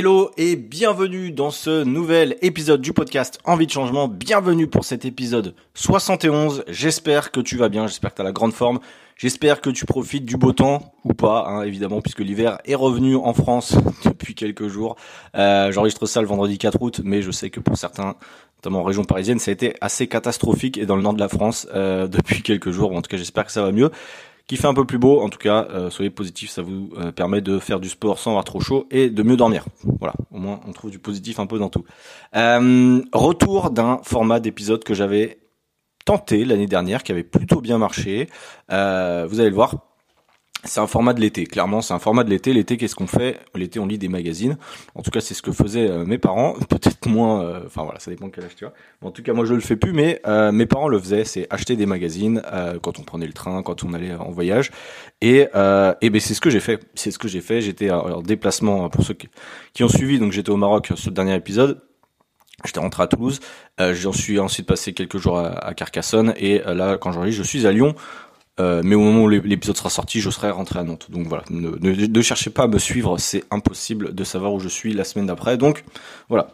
Hello et bienvenue dans ce nouvel épisode du podcast Envie de changement. Bienvenue pour cet épisode 71. J'espère que tu vas bien, j'espère que tu as la grande forme. J'espère que tu profites du beau temps ou pas, hein, évidemment, puisque l'hiver est revenu en France depuis quelques jours. Euh, J'enregistre ça le vendredi 4 août, mais je sais que pour certains, notamment en région parisienne, ça a été assez catastrophique et dans le nord de la France euh, depuis quelques jours. en tout cas, j'espère que ça va mieux qui fait un peu plus beau. En tout cas, euh, soyez positifs, ça vous euh, permet de faire du sport sans avoir trop chaud et de mieux dormir. Voilà, au moins on trouve du positif un peu dans tout. Euh, retour d'un format d'épisode que j'avais tenté l'année dernière, qui avait plutôt bien marché. vous allez le voir, c'est un format de l'été. Clairement, c'est un format de l'été. L'été, qu'est-ce qu'on fait? L'été, on lit des magazines. En tout cas, c'est ce que faisaient euh, mes parents. Peut-être moins. Euh, enfin voilà, ça dépend de quel âge tu as. En tout cas, moi, je le fais plus, mais euh, mes parents le faisaient. C'est acheter des magazines quand on prenait le train, quand on allait en voyage. Et, et ben c'est ce que j'ai fait. C'est ce que j'ai fait. J'étais en déplacement pour ceux qui, ont suivi. Donc j'étais au Maroc le dernier épisode. J'étais rentré à Toulouse. J'en suis ensuite passé quelques jours à, à Carcassonne. Et là, quand j'en je suis à Lyon euh, mais au moment où l'épisode sera sorti, je serai rentré à Nantes. Donc voilà, ne, cherchez pas à me suivre, c'est impossible de savoir où je suis la semaine d'après. Donc voilà,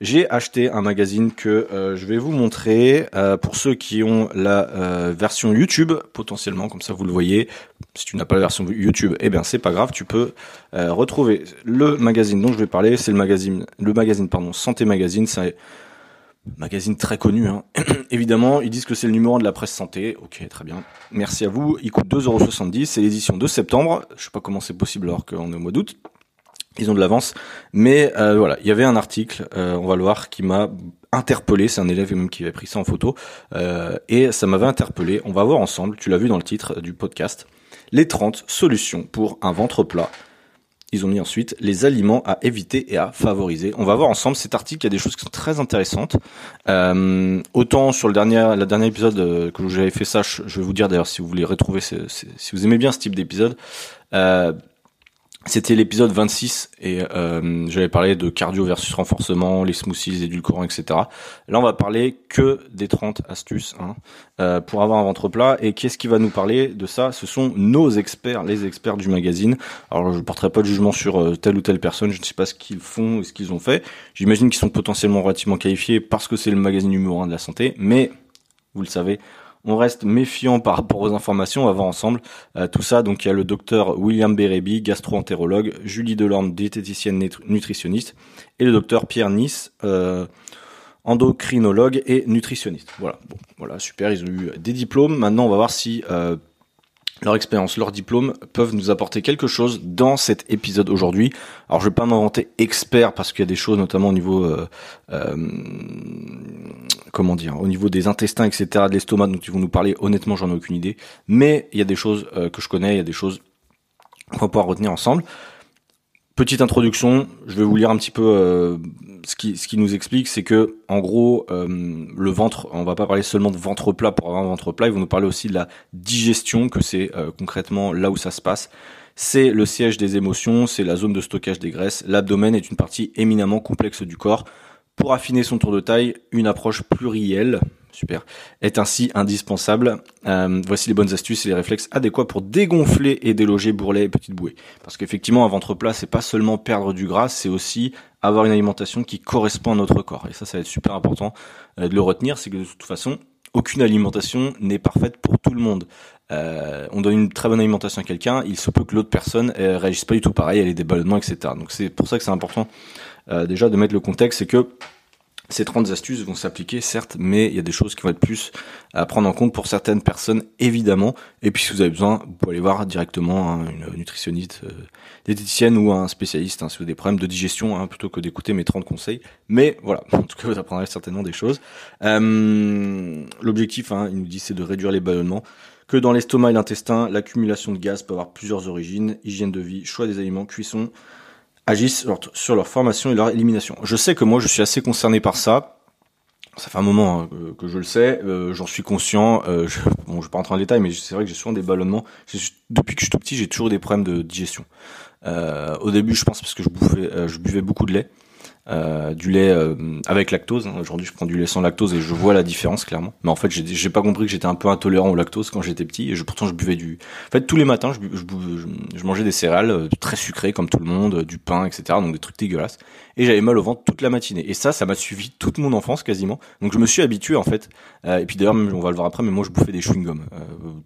j'ai acheté un magazine que euh, je vais vous montrer euh, pour ceux qui ont la version YouTube potentiellement, comme ça vous le voyez. Si tu n'as pas la version YouTube, eh bien c'est pas grave, tu peux retrouver le magazine dont je vais parler. C'est le magazine, le magazine pardon, Santé Magazine. Magazine très connu. Hein. Évidemment, ils disent que c'est le numéro 1 de la presse santé. Ok, très bien. Merci à vous. Il coûte 2,70€. C'est l'édition de septembre. Je sais pas comment c'est possible alors qu'on est au mois d'août. Ils ont de l'avance. Mais euh, voilà, il y avait un article, euh, on va le voir, qui m'a interpellé. C'est un élève même qui avait pris ça en photo. Euh, et ça m'avait interpellé. On va voir ensemble, tu l'as vu dans le titre du podcast, les 30 solutions pour un ventre plat ils ont mis ensuite les aliments à éviter et à favoriser. On va voir ensemble cet article, il y a des choses qui sont très intéressantes. Euh, autant sur le dernier, la dernier épisode euh, que j'avais fait ça, je vais vous dire d'ailleurs si vous voulez retrouver, si vous aimez bien ce type d'épisode, euh, c'était l'épisode 26 et euh, j'avais parlé de cardio versus renforcement, les smoothies, les édulcorants, etc. Là, on va parler que des 30 astuces hein, euh, pour avoir un ventre plat. Et qu'est-ce qui va nous parler de ça? Ce sont nos experts, les experts du magazine. Alors, je ne porterai pas de jugement sur euh, telle ou telle personne. Je ne sais pas ce qu'ils font et ce qu'ils ont fait. J'imagine qu'ils sont potentiellement relativement qualifiés parce que c'est le magazine numéro 1 de la santé. Mais, vous le savez, on reste méfiant par rapport aux informations. On va voir ensemble euh, tout ça. Donc il y a le docteur William Bérébi, gastro-entérologue, Julie Delorme, diététicienne nutritionniste, et le docteur Pierre Nice, euh, endocrinologue et nutritionniste. Voilà, bon, voilà, super. Ils ont eu des diplômes. Maintenant, on va voir si euh, leur expérience, leur diplôme peuvent nous apporter quelque chose dans cet épisode aujourd'hui. Alors je vais pas m'inventer expert parce qu'il y a des choses notamment au niveau comment dire, au niveau des intestins, etc., de l'estomac dont ils vont nous parler. Honnêtement, j'en ai aucune idée. Mais il y a des choses euh, que je connais, il y a des choses qu'on va pouvoir retenir ensemble. Petite introduction, je vais vous lire un petit peu euh, ce, qui, nous explique, c'est que en gros, euh, le ventre, on va pas parler seulement de ventre plat pour avoir un ventre plat, ils vont nous parler aussi de la digestion, que c'est concrètement là où ça se passe. C'est le siège des émotions, c'est la zone de stockage des graisses. L'abdomen est une partie éminemment complexe du corps. Pour affiner son tour de taille, une approche plurielle, super, est ainsi indispensable. Euh, voici les bonnes astuces et les réflexes adéquats pour dégonfler et déloger bourrelets et petites bouées. Parce qu'effectivement, un ventre plat, c'est pas seulement perdre du gras, c'est aussi avoir une alimentation qui correspond à notre corps. Et ça, ça va être super important euh, de le retenir, c'est que de toute façon, aucune alimentation n'est parfaite pour tout le monde. Euh, on donne une très bonne alimentation à quelqu'un, il se peut que l'autre personne euh, réagisse pas du tout pareil, elle ait des ballonnements, etc. Donc c'est pour ça que c'est important déjà de mettre le contexte, c'est que ces 30 astuces vont s'appliquer, certes, mais il y a des choses qui vont être plus à prendre en compte pour certaines personnes, évidemment. Et puis, si vous avez besoin, vous pouvez aller voir directement hein, une nutritionniste, euh, diététicienne ou un spécialiste, hein, si vous avez des problèmes de digestion, hein, plutôt que d'écouter mes 30 conseils. Mais voilà, en tout cas, vous apprendrez certainement des choses. Euh, L'objectif, il nous dit, c'est de réduire les ballonnements. Que dans l'estomac et l'intestin, l'accumulation de gaz peut avoir plusieurs origines. Hygiène de vie, choix des aliments, cuisson, agissent sur leur formation et leur élimination. Je sais que moi, je suis assez concerné par ça. Ça fait un moment hein, que je le sais, euh, j'en suis conscient. Euh, je, bon, je vais pas rentrer en détail, mais c'est vrai que j'ai souvent des ballonnements. Depuis que je suis tout petit, j'ai toujours des problèmes de digestion. Euh, au début, je pense parce que je bouffais, je buvais beaucoup de lait. Euh, du lait euh, avec lactose. Aujourd'hui, je prends du lait sans lactose et je vois la différence clairement. Mais en fait, j'ai, pas compris que j'étais un peu intolérant au lactose quand j'étais petit. Et je, pourtant, je buvais du. En fait, tous les matins, je, je, je, mangeais des céréales euh, très sucrées comme tout le monde, du pain, etc. Donc des trucs dégueulasses. Et j'avais mal au ventre toute la matinée. Et ça, ça m'a suivi toute mon enfance quasiment. Donc je me suis habitué en fait. et puis d'ailleurs, on va le voir après, mais moi, je bouffais des chewing-gums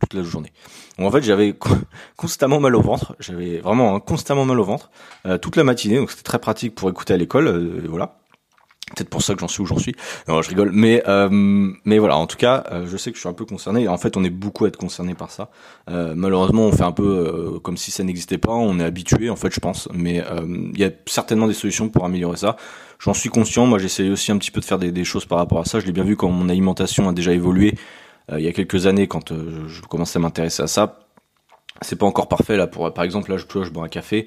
toute la journée. Donc en fait, j'avais constamment mal au ventre. J'avais vraiment hein, constamment mal au ventre toute la matinée. Donc c'était très pratique pour écouter à l'école voilà. Peut-être pour ça que j'en suis où j'en suis. Non, je rigole. Mais euh, mais voilà. En tout cas, euh, je sais que je suis un peu concerné. En fait, on est beaucoup à être concerné par ça. Euh, malheureusement, on fait un peu comme si ça n'existait pas. On est habitué, en fait, je pense. Mais il y a certainement des solutions pour améliorer ça. J'en suis conscient. Moi, j'essaie aussi un petit peu de faire des, choses par rapport à ça. Je l'ai bien vu quand mon alimentation a déjà évolué il y a quelques années, quand je commençais à m'intéresser à ça. C'est pas encore parfait là. Pour par exemple, là, je, je bois un café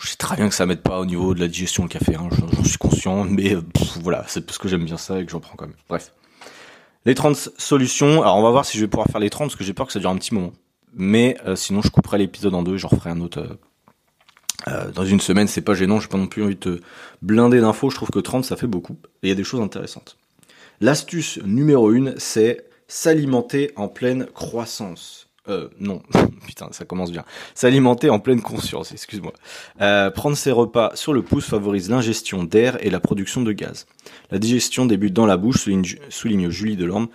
je sais très bien que ça m'aide pas au niveau de la digestion le café, hein, j'en suis conscient, mais euh, voilà, c'est parce que j'aime bien ça et que j'en prends quand même. Bref. Les 30 solutions, alors on va voir si je vais pouvoir faire les 30 parce que j'ai peur que ça dure un petit moment. Mais euh, sinon je couperai l'épisode en deux et j'en referai un autre euh, dans une semaine, c'est pas gênant, j'ai pas non plus envie de te blinder d'infos, je trouve que 30 ça fait beaucoup et il y a des choses intéressantes. L'astuce numéro 1, c'est s'alimenter en pleine croissance. Euh, non, putain, ça commence bien. S'alimenter en pleine conscience, excuse-moi. Euh, prendre ses repas sur le pouce favorise l'ingestion d'air et la production de gaz. La digestion débute dans la bouche, souligne, Julie Delorme.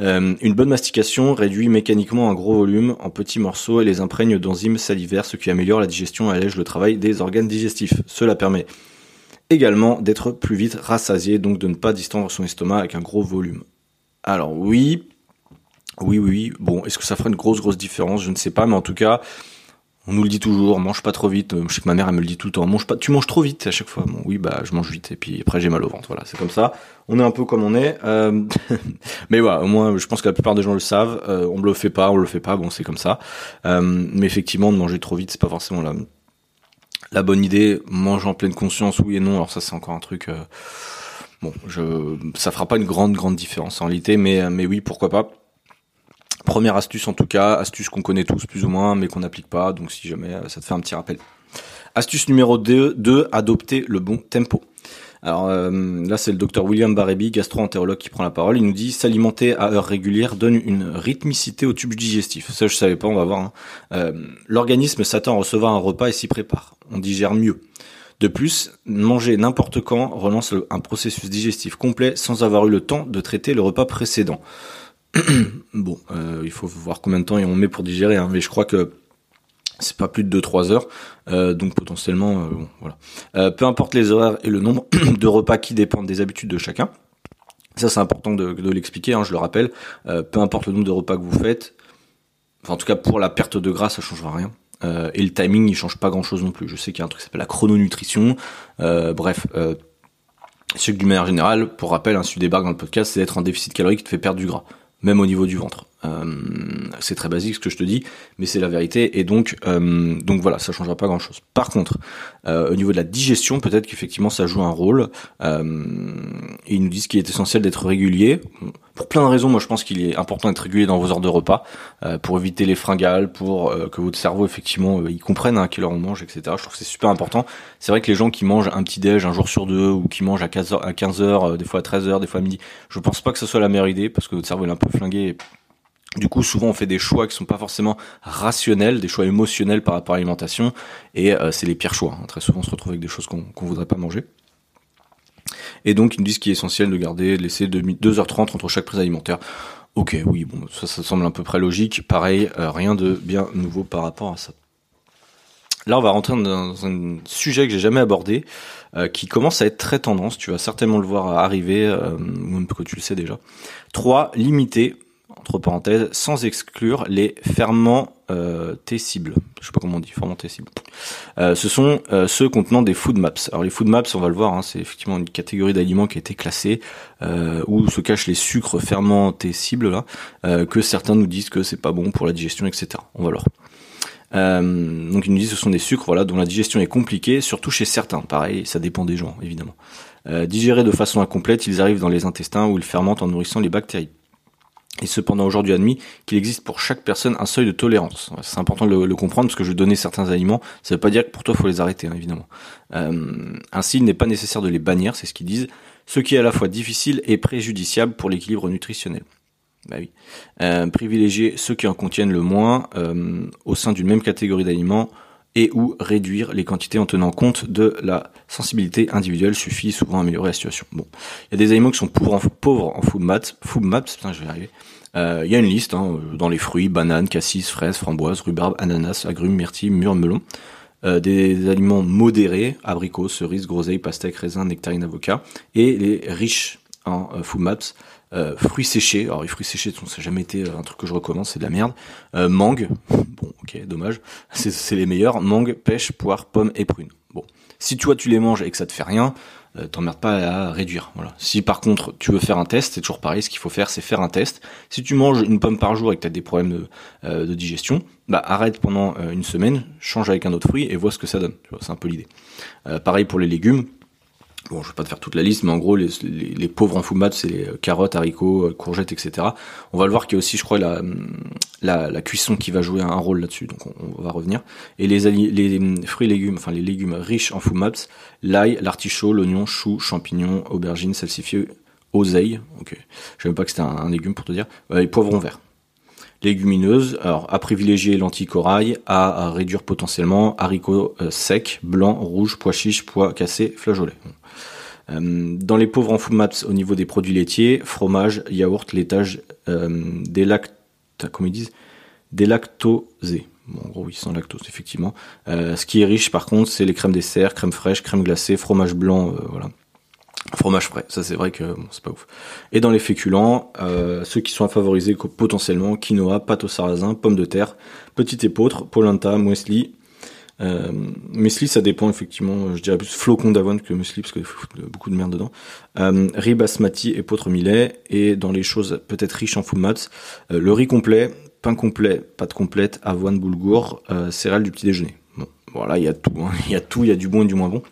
Euh, une bonne mastication réduit mécaniquement un gros volume en petits morceaux et les imprègne d'enzymes salivaires, ce qui améliore la digestion et allège le travail des organes digestifs. Cela permet également d'être plus vite rassasié, donc de ne pas distendre son estomac avec un gros volume. Alors oui, oui, oui, Bon, est-ce que ça ferait une grosse, grosse différence? Je ne sais pas, mais en tout cas, on nous le dit toujours, mange pas trop vite. Je sais que ma mère, elle me le dit tout le temps. Mange pas, tu manges trop vite à chaque fois. Bon, oui, bah, je mange vite. Et puis après, j'ai mal au ventre. Voilà, c'est comme ça. On est un peu comme on est. Euh... mais voilà, au moins, je pense que la plupart des gens le savent. Euh, on me le fait pas, on le fait pas. Bon, c'est comme ça. Euh, mais effectivement, de manger trop vite, c'est pas forcément la, la bonne idée. Manger en pleine conscience, oui et non. Alors ça, c'est encore un truc. Euh, bon, je, ça fera pas une grande, grande différence en réalité. Mais, mais oui, pourquoi pas. Première astuce en tout cas, astuce qu'on connaît tous plus ou moins, mais qu'on n'applique pas, donc si jamais euh, ça te fait un petit rappel. Astuce numéro 2, 2 adopter le bon tempo. Alors euh, là, c'est le docteur William Barebi, gastro-entérologue, qui prend la parole. Il nous dit s'alimenter à heure régulière donne une rythmicité au tube digestif. Ça, je savais pas, on va voir. Hein. Euh, L'organisme s'attend à recevoir un repas et s'y prépare. On digère mieux. De plus, manger n'importe quand relance un processus digestif complet sans avoir eu le temps de traiter le repas précédent. bon, euh, il faut voir combien de temps on met pour digérer, hein, mais je crois que c'est pas plus de 2-3 heures, euh, donc potentiellement, euh, voilà. peu importe les horaires et le nombre de repas qui dépendent des habitudes de chacun. Ça, c'est important de, l'expliquer, hein, je le rappelle. peu importe le nombre de repas que vous faites, en tout cas pour la perte de gras, ça changera rien. et le timing, il change pas grand-chose non plus. Je sais qu'il y a un truc qui s'appelle la chrononutrition. bref, ce que d'une manière générale, pour rappel, hein, si tu dans le podcast, c'est d'être un déficit calorique qui te fait perdre du gras même au niveau du ventre. Euh, c'est très basique ce que je te dis, mais c'est la vérité. Et donc, euh, voilà, ça changera pas grand-chose. Par contre, euh, au niveau de la digestion, peut-être qu'effectivement ça joue un rôle. ils nous disent qu'il est essentiel d'être régulier. Pour plein de raisons, moi je pense qu'il est important d'être régulier dans vos heures de repas, pour éviter les fringales, pour que votre cerveau effectivement il comprenne à quelle heure on mange, etc. Je trouve que c'est super important. C'est vrai que les gens qui mangent un petit déj un jour sur deux, ou qui mangent à 15 heures, à 15 heures, des fois à 13 heures, des fois à midi, je pense pas que ce soit la meilleure idée parce que votre cerveau est un peu flingué. Du coup, souvent, on fait des choix qui sont pas forcément rationnels, des choix émotionnels par rapport à l'alimentation, et euh, c'est les pires choix. Hein. Très souvent, on se retrouve avec des choses qu'on qu'on voudrait pas manger. Et donc, ils nous disent qu'il est essentiel de garder, de laisser 2h30 entre chaque prise alimentaire. Ok, oui, bon, ça, ça semble à peu près logique. Pareil, euh, rien de bien nouveau par rapport à ça. Là, on va rentrer dans un sujet que j'ai jamais abordé, euh, qui commence à être très tendance. Tu vas certainement le voir arriver, euh, même que tu le sais déjà. 3. Limiter entre parenthèses, sans exclure les ferments euh, cibles. Je sais pas comment on dit, ferments cibles. Euh, ce sont euh, ceux contenant des food maps. Alors les food maps, on va le voir, hein, c'est effectivement une catégorie d'aliments qui a été classée euh, où se cachent les sucres fermentés-cibles là, euh, que certains nous disent que c'est pas bon pour la digestion, etc. On va voir. Euh, donc ils nous disent que ce sont des sucres voilà dont la digestion est compliquée, surtout chez certains. Pareil, ça dépend des gens évidemment. Digérés de façon incomplète, ils arrivent dans les intestins où ils fermentent en nourrissant les bactéries. Et cependant aujourd'hui admis qu'il existe pour chaque personne un seuil de tolérance. C'est important de le, comprendre parce que je donner certains aliments, ça ne veut pas dire que pour toi il faut les arrêter, hein, évidemment. Euh, ainsi, il n'est pas nécessaire de les bannir, c'est ce qu'ils disent, ce qui est à la fois difficile et préjudiciable pour l'équilibre nutritionnel. Bah oui. Euh, privilégier ceux qui en contiennent le moins euh, au sein d'une même catégorie d'aliments et ou réduire les quantités en tenant compte de la sensibilité individuelle suffit souvent à améliorer la situation. Bon, il y a des aliments qui sont pauvres en, food maps, food maps, putain, je vais arriver. Euh, il y a une liste hein, dans les fruits, bananes, cassis, fraises, framboises, rhubarbe, ananas, agrumes, myrtilles, mûres, melons. Euh, des aliments modérés, abricots, cerises, groseilles, pastèques, raisins, nectarines, avocats, et les riches en euh, food maps, euh, fruits séchés. Alors les fruits séchés, ça n'a jamais été un truc que je recommence, c'est de la merde. Euh, mangue, bon, ok, dommage, c'est les meilleurs. Mangue, pêche, poire, pomme et prune. Bon, si tu vois tu les manges et que ça te fait rien, euh, t'emmerdes pas à réduire. Voilà. Si par contre tu veux faire un test, c'est toujours pareil. Ce qu'il faut faire, c'est faire un test. Si tu manges une pomme par jour et que t'as des problèmes de, euh, de, digestion, bah arrête pendant euh, une semaine, change avec un autre fruit et vois ce que ça donne. C'est un peu l'idée. pareil pour les légumes. Bon, je vais pas te faire toute la liste, mais en gros, les, pauvres en fumat, c'est les carottes, haricots, courgettes, etc. On va le voir qu'il y a aussi, je crois, la, la, cuisson qui va jouer un rôle là-dessus, donc on, va revenir. Et les, les fruits et légumes, enfin les légumes riches en fumats, l'ail, l'artichaut, l'oignon, chou, champignons, aubergines, salsifis, oseille, ok, je savais pas que c'était un, légume pour te dire, euh, et poivrons verts. Légumineuses, alors à privilégier lentilles corail, à, réduire potentiellement haricots euh, secs, blancs, rouges, pois chiches, pois cassés, flageolets. Euh, dans les pauvres en fumats au niveau des produits laitiers, fromage, yaourt, laitage, euh, des lactes, comment ils disent, des lactosés. Bon, en gros, oui, sans lactose, effectivement. Euh, ce qui est riche, par contre, c'est les crèmes dessert, crème fraîche, crème glacée, fromage blanc, voilà. Fromage frais, ça c'est vrai que bon, c'est pas ouf. Et dans les féculents, ceux qui sont à favoriser potentiellement, quinoa, pâte au sarrasin, pommes de terre, petite épeautre, polenta, muesli, euh, muesli, ça dépend effectivement, je dirais plus flocon d'avoine que muesli parce qu'il a beaucoup de merde dedans. Euh, riz basmati et potre millet et dans les choses peut-être riches en fumats, euh, le riz complet, pain complet, pâte complète, avoine, boulgour, euh, céréales du petit déjeuner. Bon, voilà, il y a tout, hein. il y a tout, il y a du bon et du moins bon.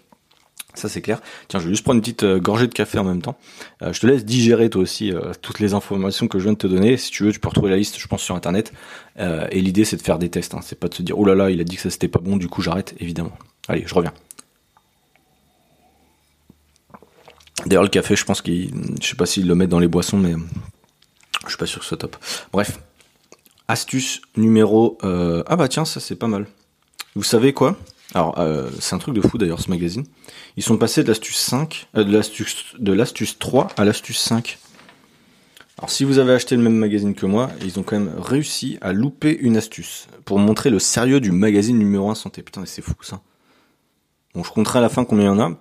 Ça c'est clair. Tiens, je vais juste prendre une petite euh, gorgée de café en même temps. Euh, je te laisse digérer toi aussi euh, toutes les informations que je viens de te donner. Si tu veux, tu peux retrouver la liste, je pense, sur internet. et l'idée c'est de faire des tests. Hein. C'est pas de se dire oh là là, il a dit que ça c'était pas bon, du coup j'arrête. Évidemment. Allez, je reviens. D'ailleurs le café, je pense qu'il, je sais pas s'il le met dans les boissons, mais je suis pas sûr que ce soit top. Bref, astuce numéro. Ah bah tiens, ça c'est pas mal. Vous savez quoi? Alors, euh, c'est un truc de fou d'ailleurs ce magazine. Ils sont passés de l'astuce 5, euh, de l'astuce de l'astuce 3 à l'astuce 5. Alors, si vous avez acheté le même magazine que moi, ils ont quand même réussi à louper une astuce pour montrer le sérieux du magazine numéro 1 santé. Putain, c'est fou ça. Bon, je compterai à la fin combien il y en a.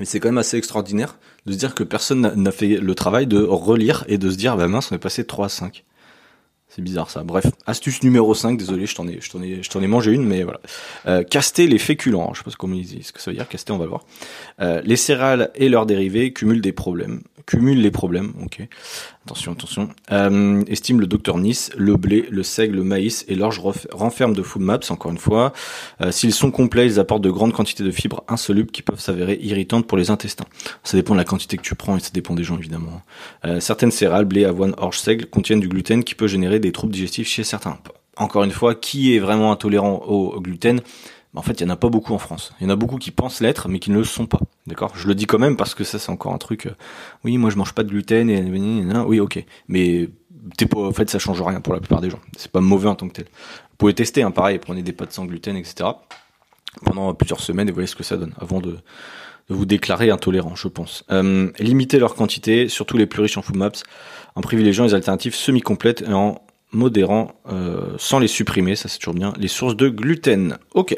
Et c'est quand même assez extraordinaire de se dire que personne n'a fait le travail de relire et de se dire, bah mince, on est passé de 3 à 5. C'est bizarre ça. Bref, astuce numéro 5, désolé, je t'en ai, je t'en ai, je t'en ai mangé une, mais voilà. Euh, caster les féculents, je sais pas comment ils disent, ce que ça veut dire, caster, on va le voir. Euh, les céréales et leurs dérivés cumulent des problèmes. Cumulent les problèmes, ok. Attention, attention. Euh, estime le docteur Nice, le blé, le seigle, le maïs et l'orge renferment de food maps, encore une fois. Euh, s'ils sont complets, ils apportent de grandes quantités de fibres insolubles qui peuvent s'avérer irritantes pour les intestins. Ça dépend de la quantité que tu prends et ça dépend des gens, évidemment. Euh, certaines céréales, blé, avoine, orge, seigle, contiennent du gluten qui peut générer des troubles digestifs chez certains. Encore une fois, qui est vraiment intolérant au gluten? En fait, il y en a pas beaucoup en France. Il y en a beaucoup qui pensent l'être, mais qui ne le sont pas. D'accord? Je le dis quand même parce que ça, c'est encore un truc. Euh, oui, moi, je mange pas de gluten et oui, ok. Mais t'es. En fait, ça change rien pour la plupart des gens. C'est pas mauvais en tant que tel. Vous pouvez tester, hein, pareil. Prenez des pâtes sans gluten, etc. Pendant plusieurs semaines et voyez ce que ça donne avant de, vous déclarer intolérant, je pense. Euh, limitez leur quantité, surtout les plus riches en food maps, en privilégiant les alternatives semi-complètes et en modérant, euh, sans les supprimer, ça c'est toujours bien, les sources de gluten. Ok.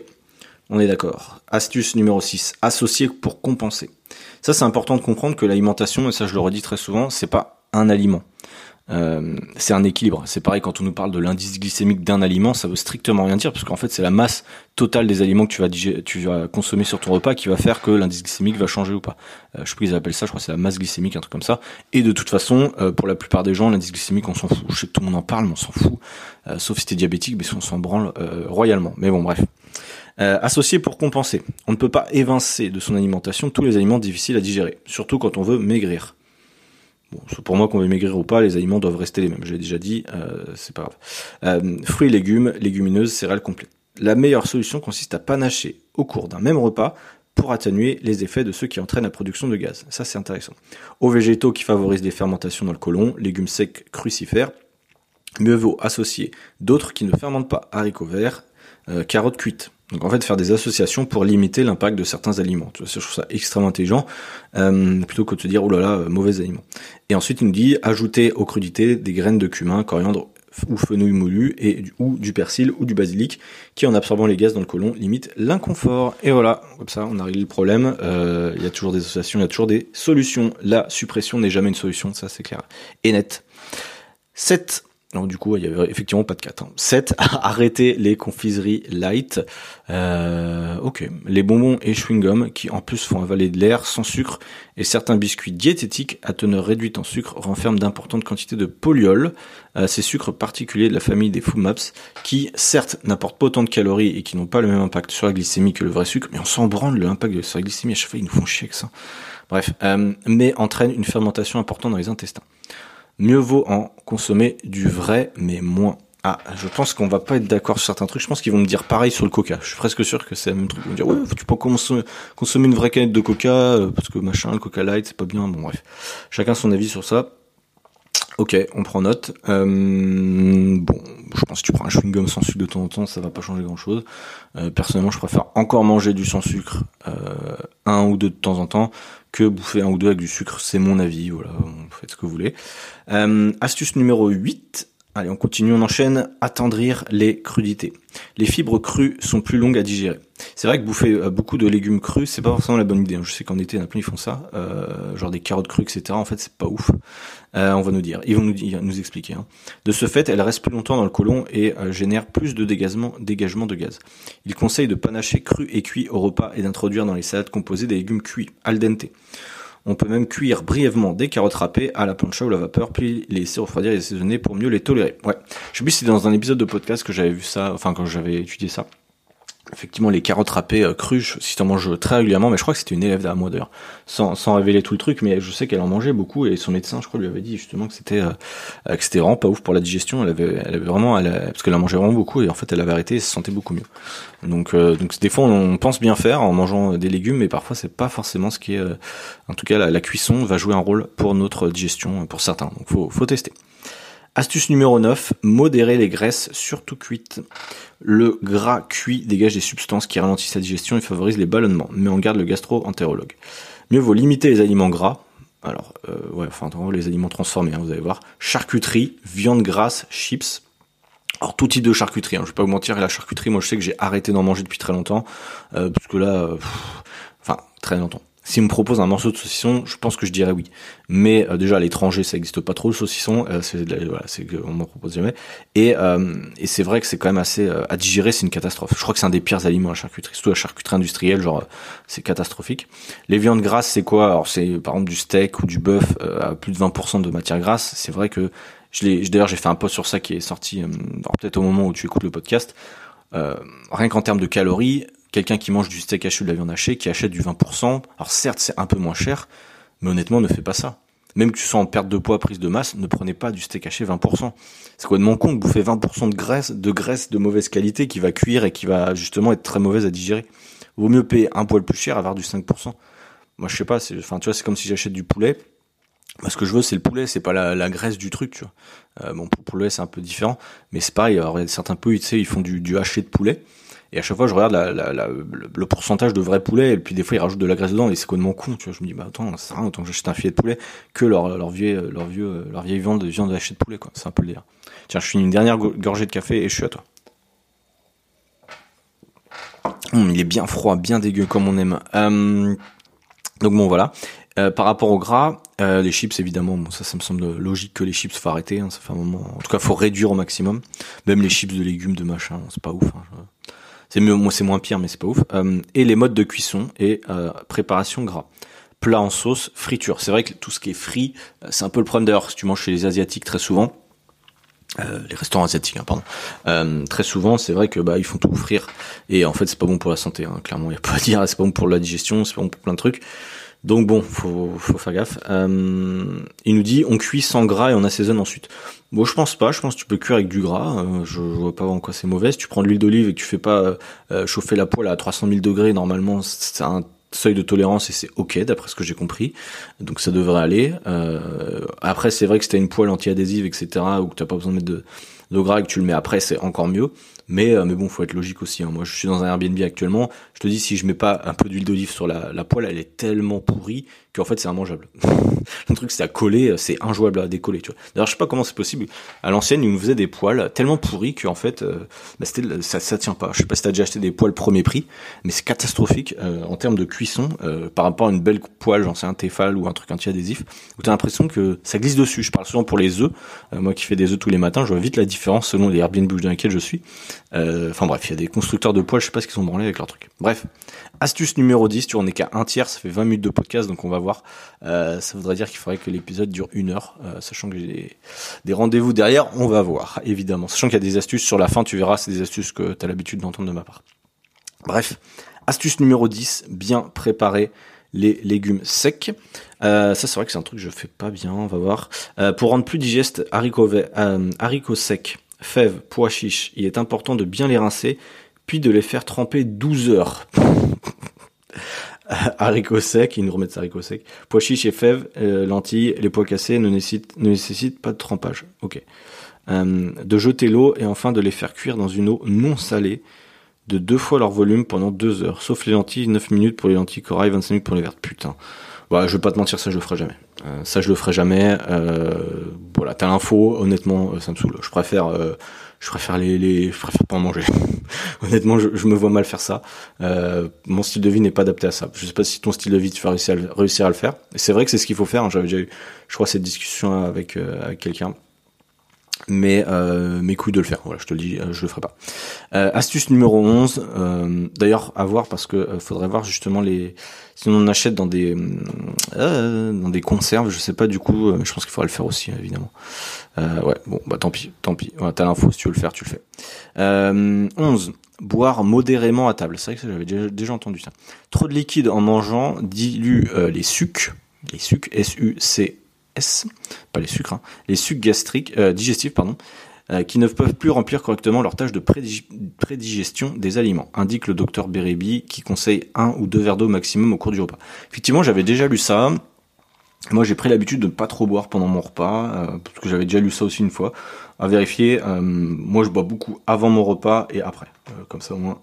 On est d'accord. Astuce numéro 6, associer pour compenser. Ça c'est important de comprendre que l'alimentation, et ça je le redis très souvent, c'est pas un aliment. Euh, c'est un équilibre. C'est pareil quand on nous parle de l'indice glycémique d'un aliment, ça veut strictement rien dire parce qu'en fait c'est la masse totale des aliments que tu vas, consommer sur ton repas qui va faire que l'indice glycémique va changer ou pas. Euh, je sais plus appellent ça, je crois que c'est la masse glycémique, un truc comme ça. Et de toute façon, euh, pour la plupart des gens, l'indice glycémique on s'en fout. Je sais que tout le monde en parle, mais on s'en fout. sauf si t'es diabétique, mais on s'en branle royalement. Mais bon, bref. Euh, associé pour compenser. On ne peut pas évincer de son alimentation tous les aliments difficiles à digérer, surtout quand on veut maigrir. Bon, pour moi, qu'on veut maigrir ou pas, les aliments doivent rester les mêmes. Je l'ai déjà dit, euh, c'est pas grave. Euh, fruits, légumes, légumineuses, céréales complètes. La meilleure solution consiste à panacher au cours d'un même repas pour atténuer les effets de ceux qui entraînent la production de gaz. Ça, c'est intéressant. Aux végétaux qui favorisent les fermentations dans le côlon, légumes secs crucifères, mieux vaut associer d'autres qui ne fermentent pas, haricots verts, carottes cuites. Donc en fait, faire des associations pour limiter l'impact de certains aliments. Tu vois, je trouve ça extrêmement intelligent, euh, plutôt que de te dire, oh là là, euh, mauvais aliments. Et ensuite, il nous dit, ajouter aux crudités des graines de cumin, coriandre ou fenouil moulu, et, ou du persil ou du basilic, qui en absorbant les gaz dans le côlon limite l'inconfort. Et voilà, comme ça, on a réglé le problème. Euh, il y a toujours des associations, il y a toujours des solutions. La suppression n'est jamais une solution, ça c'est clair et net. 7 donc du coup, il y avait effectivement pas de 4. 7. Hein. Arrêter les confiseries light. Euh, ok. Les bonbons et chewing-gum qui en plus font avaler de l'air sans sucre et certains biscuits diététiques à teneur réduite en sucre renferment d'importantes quantités de polyol. Euh, ces sucres particuliers de la famille des maps qui certes n'apportent pas autant de calories et qui n'ont pas le même impact sur la glycémie que le vrai sucre, mais on s'en branle l'impact sur la glycémie. À chaque fois, ils nous font chier avec ça. Bref, euh, mais entraînent une fermentation importante dans les intestins mieux vaut en consommer du vrai, mais moins. Ah, je pense qu'on va pas être d'accord sur certains trucs. Je pense qu'ils vont me dire pareil sur le coca. Je suis presque sûr que c'est le même truc. Ils vont me dire, ouais, tu peux consommer, une vraie canette de coca, euh, parce que machin, le coca light, c'est pas bien. Bon, bref. Chacun son avis sur ça. Ok, on prend note. Euh, bon, je pense que tu prends un chewing-gum sans sucre de temps en temps, ça va pas changer grand-chose. Euh, personnellement, je préfère encore manger du sans sucre un ou deux de temps en temps que bouffer un ou deux avec du sucre. C'est mon avis, voilà, faites ce que vous voulez. astuce numéro 8, Allez, on continue, on enchaîne. Attendrir les crudités. Les fibres crues sont plus longues à digérer. C'est vrai que bouffer euh, beaucoup de légumes crus, c'est pas forcément la bonne idée. Hein. Je sais qu'en été, il y en a plein qui font ça, euh, genre des carottes crues, etc. En fait, c'est pas ouf. Euh, on va nous dire, ils vont nous, expliquer. Hein. De ce fait, elles restent plus longtemps dans le côlon et génèrent plus de dégagement, dégagement de gaz. Il conseille de panacher cru et cuit au repas et d'introduire dans les salades composées des légumes cuits, al dente. On peut même cuire brièvement des carottes râpées à la plancha ou la vapeur, puis les laisser refroidir et assaisonner pour mieux les tolérer. Ouais. Je sais plus si c'est dans un épisode de podcast que j'avais vu ça, enfin quand j'avais étudié ça effectivement les carottes râpées euh, crues, si t'en manges très régulièrement, mais je crois que c'était une élève à moi d'ailleurs, sans, sans révéler tout le truc, mais je sais qu'elle en mangeait beaucoup et son médecin, je crois, lui avait dit justement que c'était euh, que c'était vraiment pas ouf pour la digestion. Elle avait, elle avait vraiment, elle, parce qu'elle en mangeait vraiment beaucoup et en fait elle avait arrêté et se sentait beaucoup mieux. Donc, euh, donc des fois on, pense bien faire en mangeant des légumes, mais parfois c'est pas forcément ce qui est. en tout cas, la, la, cuisson va jouer un rôle pour notre digestion, pour certains. Donc faut, faut tester. Astuce numéro 9, modérer les graisses, surtout cuites. Le gras cuit dégage des substances qui ralentissent la digestion et favorisent les ballonnements, mais on garde le gastro-entérologue. Mieux vaut limiter les aliments gras, alors, euh, ouais, enfin, les aliments transformés, hein, vous allez voir. Charcuterie, viande grasse, chips. Alors, tout type de charcuterie, hein, je vais pas vous mentir, la charcuterie, moi je sais que j'ai arrêté d'en manger depuis très longtemps, euh, parce là, euh, enfin, très longtemps. Si on me propose un morceau de saucisson, je pense que je dirais oui. Mais euh, déjà à l'étranger, ça n'existe pas trop le saucisson, euh, c'est voilà, on m'en propose jamais. Et, euh, et c'est vrai que c'est quand même assez euh, à digérer, c'est une catastrophe. Je crois que c'est un des pires aliments à charcuterie, surtout la charcuterie industrielle, genre c'est catastrophique. Les viandes grasses, c'est quoi? Alors c'est par exemple du steak ou du bœuf à plus de 20% de matière grasse. C'est vrai que je l'ai, d'ailleurs j'ai fait un post sur ça qui est sorti peut-être au moment où tu écoutes le podcast. rien qu'en termes de calories, quelqu'un qui mange du steak haché ou de la viande hachée, qui achète du 20%, alors certes c'est un peu moins cher, mais honnêtement ne fais pas ça. Même que tu sois en perte de poids, prise de masse, ne prenez pas du steak haché 20%. C'est quoi de mon con de bouffer 20% de graisse, de graisse de mauvaise qualité qui va cuire et qui va justement être très mauvaise à digérer? Vaut mieux payer un poil plus cher, avoir du 5%. Moi je sais pas, c'est, enfin tu vois, c'est comme si j'achète du poulet. Moi, ce que je veux, c'est le poulet, c'est pas la, graisse du truc, tu vois. Euh, bon, pour le poulet, c'est un peu différent, mais c'est pareil. Alors, il y a certains pays, tu sais, ils font du haché de poulet. Et à chaque fois, je regarde le pourcentage de vrai poulet, et puis des fois, ils rajoutent de la graisse dedans, et c'est complètement con, tu vois. Je me dis, bah attends, à rien, autant que j'achète un filet de poulet que leur, vieux, leur vieux, leur vieille viande, viande de de poulet, quoi. C'est un peu le délire. Tiens, je finis une dernière gorgée de café et je suis à toi. Hum, il est bien froid, bien dégueu comme on aime. Euh, donc bon, voilà. Euh, par rapport au gras, euh, les chips évidemment, bon, ça, ça me semble logique que les chips faut arrêter. Hein, ça fait un moment. En tout cas, faut réduire au maximum. Même les chips de légumes, de machin, c'est pas ouf. Hein, c'est mieux, c'est moins pire, mais c'est pas ouf. Euh, et les modes de cuisson et euh, préparation gras. Plat en sauce, friture. C'est vrai que tout ce qui est frit, euh, c'est un peu le problème d'ailleurs si tu manges chez les asiatiques très souvent. les restaurants asiatiques, hein, pardon. très souvent, c'est vrai que bah ils font tout frire et en fait c'est pas bon pour la santé. Hein, clairement, il y a pas à dire. C'est pas bon pour la digestion, c'est pas bon pour plein de trucs. Donc bon, faut, faut faire gaffe. Euh, il nous dit on cuit sans gras et on assaisonne ensuite. Bon, je pense pas. Je pense que tu peux cuire avec du gras. Euh, je, vois pas en quoi c'est mauvais. Tu prends de l'huile d'olive et que tu fais pas euh, chauffer la poêle à 300 000 degrés, normalement c'est un seuil de tolérance et c'est ok d'après ce que j'ai compris. Donc ça devrait aller. après, c'est vrai que si t'as une poêle anti-adhésive, etc., ou que t'as pas besoin de mettre de, et que tu le mets après, c'est encore mieux. Mais, euh, mais bon, faut être logique aussi. Hein. Moi, je suis dans un Airbnb actuellement. Je te dis, si je mets pas un peu d'huile d'olive sur la, poêle, elle est tellement pourrie qu'en fait, c'est immangeable. le truc, c'est à coller, c'est injouable à décoller. Tu vois. D'ailleurs, je sais pas comment c'est possible. À l'ancienne, ils nous faisaient des poêles tellement pourris qu'en fait, euh, bah, ça, ça tient pas. Je sais pas si t'as déjà acheté des poêles premier prix, mais c'est catastrophique euh, en termes de cuisson par rapport à une belle poêle, j'en sais un Tefal ou un truc anti-adhésif, où t'as l'impression que ça glisse dessus. Je parle souvent pour les œufs. moi qui fais des œufs tous les matins, je vois vite la différence selon les Airbnb dans lesquels je suis. Euh, enfin bref, il y a des constructeurs de poils, je sais pas ce qu'ils ont branlé avec leur truc. Bref, astuce numéro 10, tu en es qu'à un tiers, ça fait 20 minutes de podcast, donc on va voir. Euh, ça voudrait dire qu'il faudrait que l'épisode dure une heure, euh, sachant que j'ai des, rendez-vous derrière, on va voir, évidemment. Sachant qu'il y a des astuces sur la fin, tu verras, c'est des astuces que tu as l'habitude d'entendre de ma part. Bref, astuce numéro 10, bien préparer les légumes secs. Ça c'est vrai que c'est un truc que je fais pas bien, on va voir. pour rendre plus digeste haricots, haricots secs, fèves, pois chiches, il est important de bien les rincer, puis de les faire tremper 12 heures. haricots secs, ils nous remettent haricots secs. Pois chiches et fèves, euh, lentilles, les pois cassés ne nécessitent, pas de trempage. Ok. Euh, de jeter l'eau et enfin de les faire cuire dans une eau non salée de deux fois leur volume pendant deux heures. Sauf les lentilles, 9 minutes pour les lentilles corail, 25 minutes pour les vertes. Putain. Bah, je vais pas te mentir, ça je le ferai jamais. Euh, ça je le ferai jamais. Euh, voilà, t'as l'info. Honnêtement, euh, ça me saoule. Je préfère, euh, je préfère les, les, je préfère pas en manger. honnêtement, je, je, me vois mal faire ça. Euh, mon style de vie n'est pas adapté à ça. Je sais pas si ton style de vie tu vas réussir à, réussir à le faire. C'est vrai que c'est ce qu'il faut faire. Hein. J'avais déjà eu, je crois, cette discussion avec avec quelqu'un mais euh, mes couilles de le faire. Voilà, je te le dis, euh, je le ferai pas. Euh, astuce numéro 11, euh, d'ailleurs à voir parce que euh, faudrait voir justement les si on achète dans des dans des conserves, je sais pas du coup, je pense qu'il faudra le faire aussi évidemment. ouais, bon bah tant pis, tant pis. T'as l'info, si tu veux le faire, tu le fais. 11. Boire modérément à table. C'est vrai que j'avais déjà, entendu ça. Trop de liquide en mangeant dilue les sucs, les sucs S-U-C S, pas les sucres, hein, les sucs gastriques, euh, digestifs, pardon, euh, qui ne peuvent plus remplir correctement leur tâche de prédigestion des aliments, indique le docteur Bérébi, qui conseille un ou deux verres d'eau maximum au cours du repas. Effectivement, j'avais déjà lu ça. Moi, j'ai pris l'habitude de ne pas trop boire pendant mon repas, euh, parce que j'avais déjà lu ça aussi une fois. À vérifier, moi, je bois beaucoup avant mon repas et après. comme ça, au moins,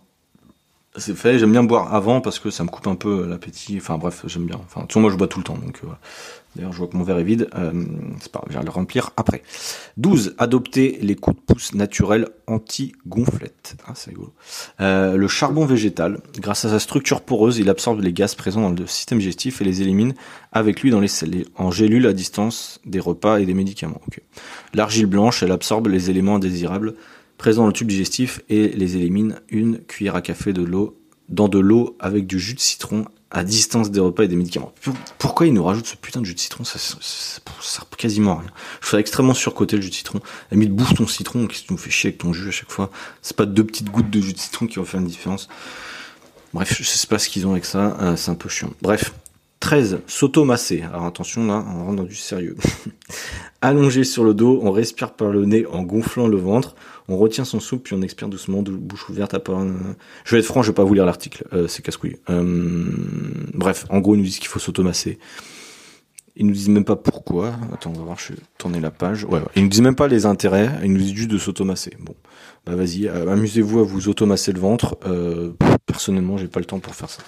c'est fait. J'aime bien boire avant parce que ça me coupe un peu l'appétit. Enfin bref, j'aime bien. Enfin, tu vois, moi je bois tout le temps, donc voilà. D'ailleurs, je vois que mon verre est vide. Euh, c'est pas grave, je vais le remplir après. 12. Adopter les coups de pouce naturels anti-gonflette. Ah, c'est rigolo. Euh, le charbon végétal, grâce à sa structure poreuse, il absorbe les gaz présents dans le système digestif et les élimine avec lui dans les selles, en gélule à distance des repas et des médicaments. L'argile blanche, elle absorbe les éléments indésirables présents dans le tube digestif et les élimine une cuillère à café de l'eau dans de l'eau avec du jus de citron à distance des repas et des médicaments. Pourquoi ils nous rajoutent ce putain de jus de citron? Ça, ça, sert quasiment à rien. Je serais extrêmement surcoté le jus de citron. La limite, bouffe ton citron, qu'est-ce que tu nous fais chier avec ton jus à chaque fois? C'est pas deux petites gouttes de jus de citron qui vont faire une différence. Bref, je sais pas ce qu'ils ont avec ça, euh, c'est un peu chiant. Bref, 13. S'automasser. Alors attention là, on rentre dans du sérieux. Allongé sur le dos, on respire par le nez en gonflant le ventre on retient son souffle puis on expire doucement, bouche ouverte à part. Je vais être franc, je vais pas vous lire l'article, euh, c'est casse-couille. Euh, bref, en gros, ils nous disent qu'il faut s'automasser. Ils nous disent même pas pourquoi. Attends, on va voir, je vais tourner la page. Ouais, Ils nous disent même pas les intérêts, ils nous disent juste de s'automasser. Bon, bah vas-y, euh, amusez-vous à vous automasser le ventre. Euh, personnellement, j'ai pas le temps pour faire ça.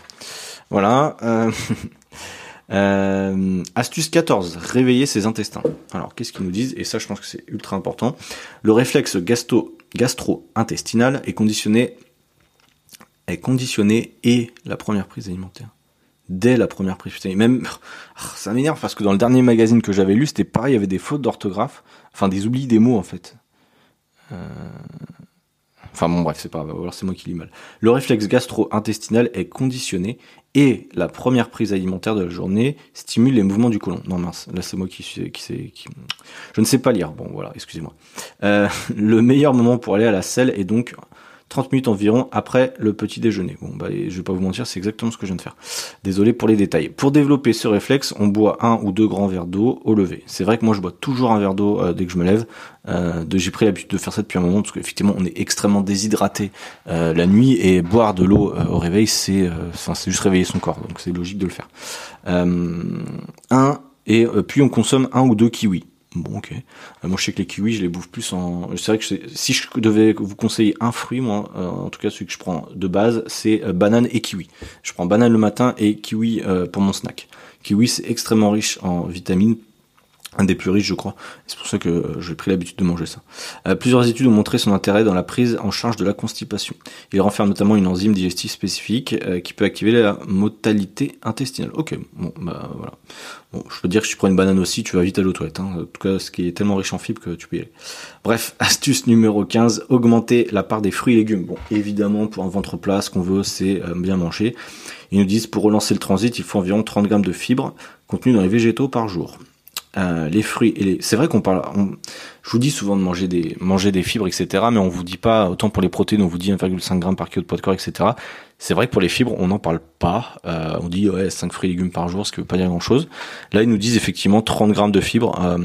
Voilà. Euh, astuce 14, réveiller ses intestins. Alors, qu'est-ce qu'ils nous disent? Et ça, je pense que c'est ultra important. Le réflexe gastro-intestinal est conditionné, et la première prise alimentaire. Dès la première prise. même, ah, ça m'énerve parce que dans le dernier magazine que j'avais lu, c'était pareil, il y avait des fautes d'orthographe, enfin des oublis des mots en fait. Euh, enfin bon bref, c'est pas grave, alors c'est moi qui lis mal. Le réflexe gastro-intestinal est conditionné et la première prise alimentaire de la journée stimule les mouvements du côlon. Non mince, là c'est moi qui qui, je ne sais pas lire. Bon voilà, excusez-moi. Euh, le meilleur moment pour aller à la selle est donc 30 minutes environ après le petit déjeuner. Bon, bah, je vais pas vous mentir, c'est exactement ce que je viens de faire. Désolé pour les détails. Pour développer ce réflexe, on boit un ou deux grands verres d'eau au lever. C'est vrai que moi, je bois toujours un verre d'eau euh, dès que je me lève. Euh, j'ai pris l'habitude de faire ça depuis un moment parce qu'effectivement, on est extrêmement déshydraté euh, la nuit et boire de l'eau au réveil, c'est, c'est juste réveiller son corps. Donc, c'est logique de le faire. un et puis on consomme un ou deux kiwis. Bon, ok. Euh, moi, je sais que les kiwis, je les bouffe plus en. C'est vrai que si je devais vous conseiller un fruit, moi, euh, en tout cas celui que je prends de base, c'est euh, banane et kiwi. Je prends banane le matin et kiwi pour mon snack. Kiwi, c'est extrêmement riche en vitamines, un des plus riches, je crois. C'est pour ça que j'ai pris l'habitude de manger ça. Euh, plusieurs études ont montré son intérêt dans la prise en charge de la constipation. Il renferme notamment une enzyme digestive spécifique euh, qui peut activer la motalité intestinale. Ok, bon, bah voilà. Bon, je peux dire que si tu prends une banane aussi, tu vas vite à l'eau. Hein. En tout cas, ce qui est tellement riche en fibres que tu peux y aller. Bref, astuce numéro 15, augmenter la part des fruits et légumes. Bon, évidemment, pour un ventre plat, ce qu'on veut, c'est euh, bien manger. Ils nous disent, pour relancer le transit, il faut environ 30 grammes de fibres contenues dans les végétaux par jour. Euh, les fruits et les... c'est vrai qu'on parle je vous dis souvent de manger des manger des fibres etc mais on vous dit pas autant pour les protéines on vous dit 1,5 g par kilo de poids de corps etc c'est vrai que pour les fibres on n'en parle pas. Euh, on dit ouais 5 fruits et légumes par jour ce qui veut pas dire grand chose là ils nous disent effectivement 30 grammes de fibres. Euh,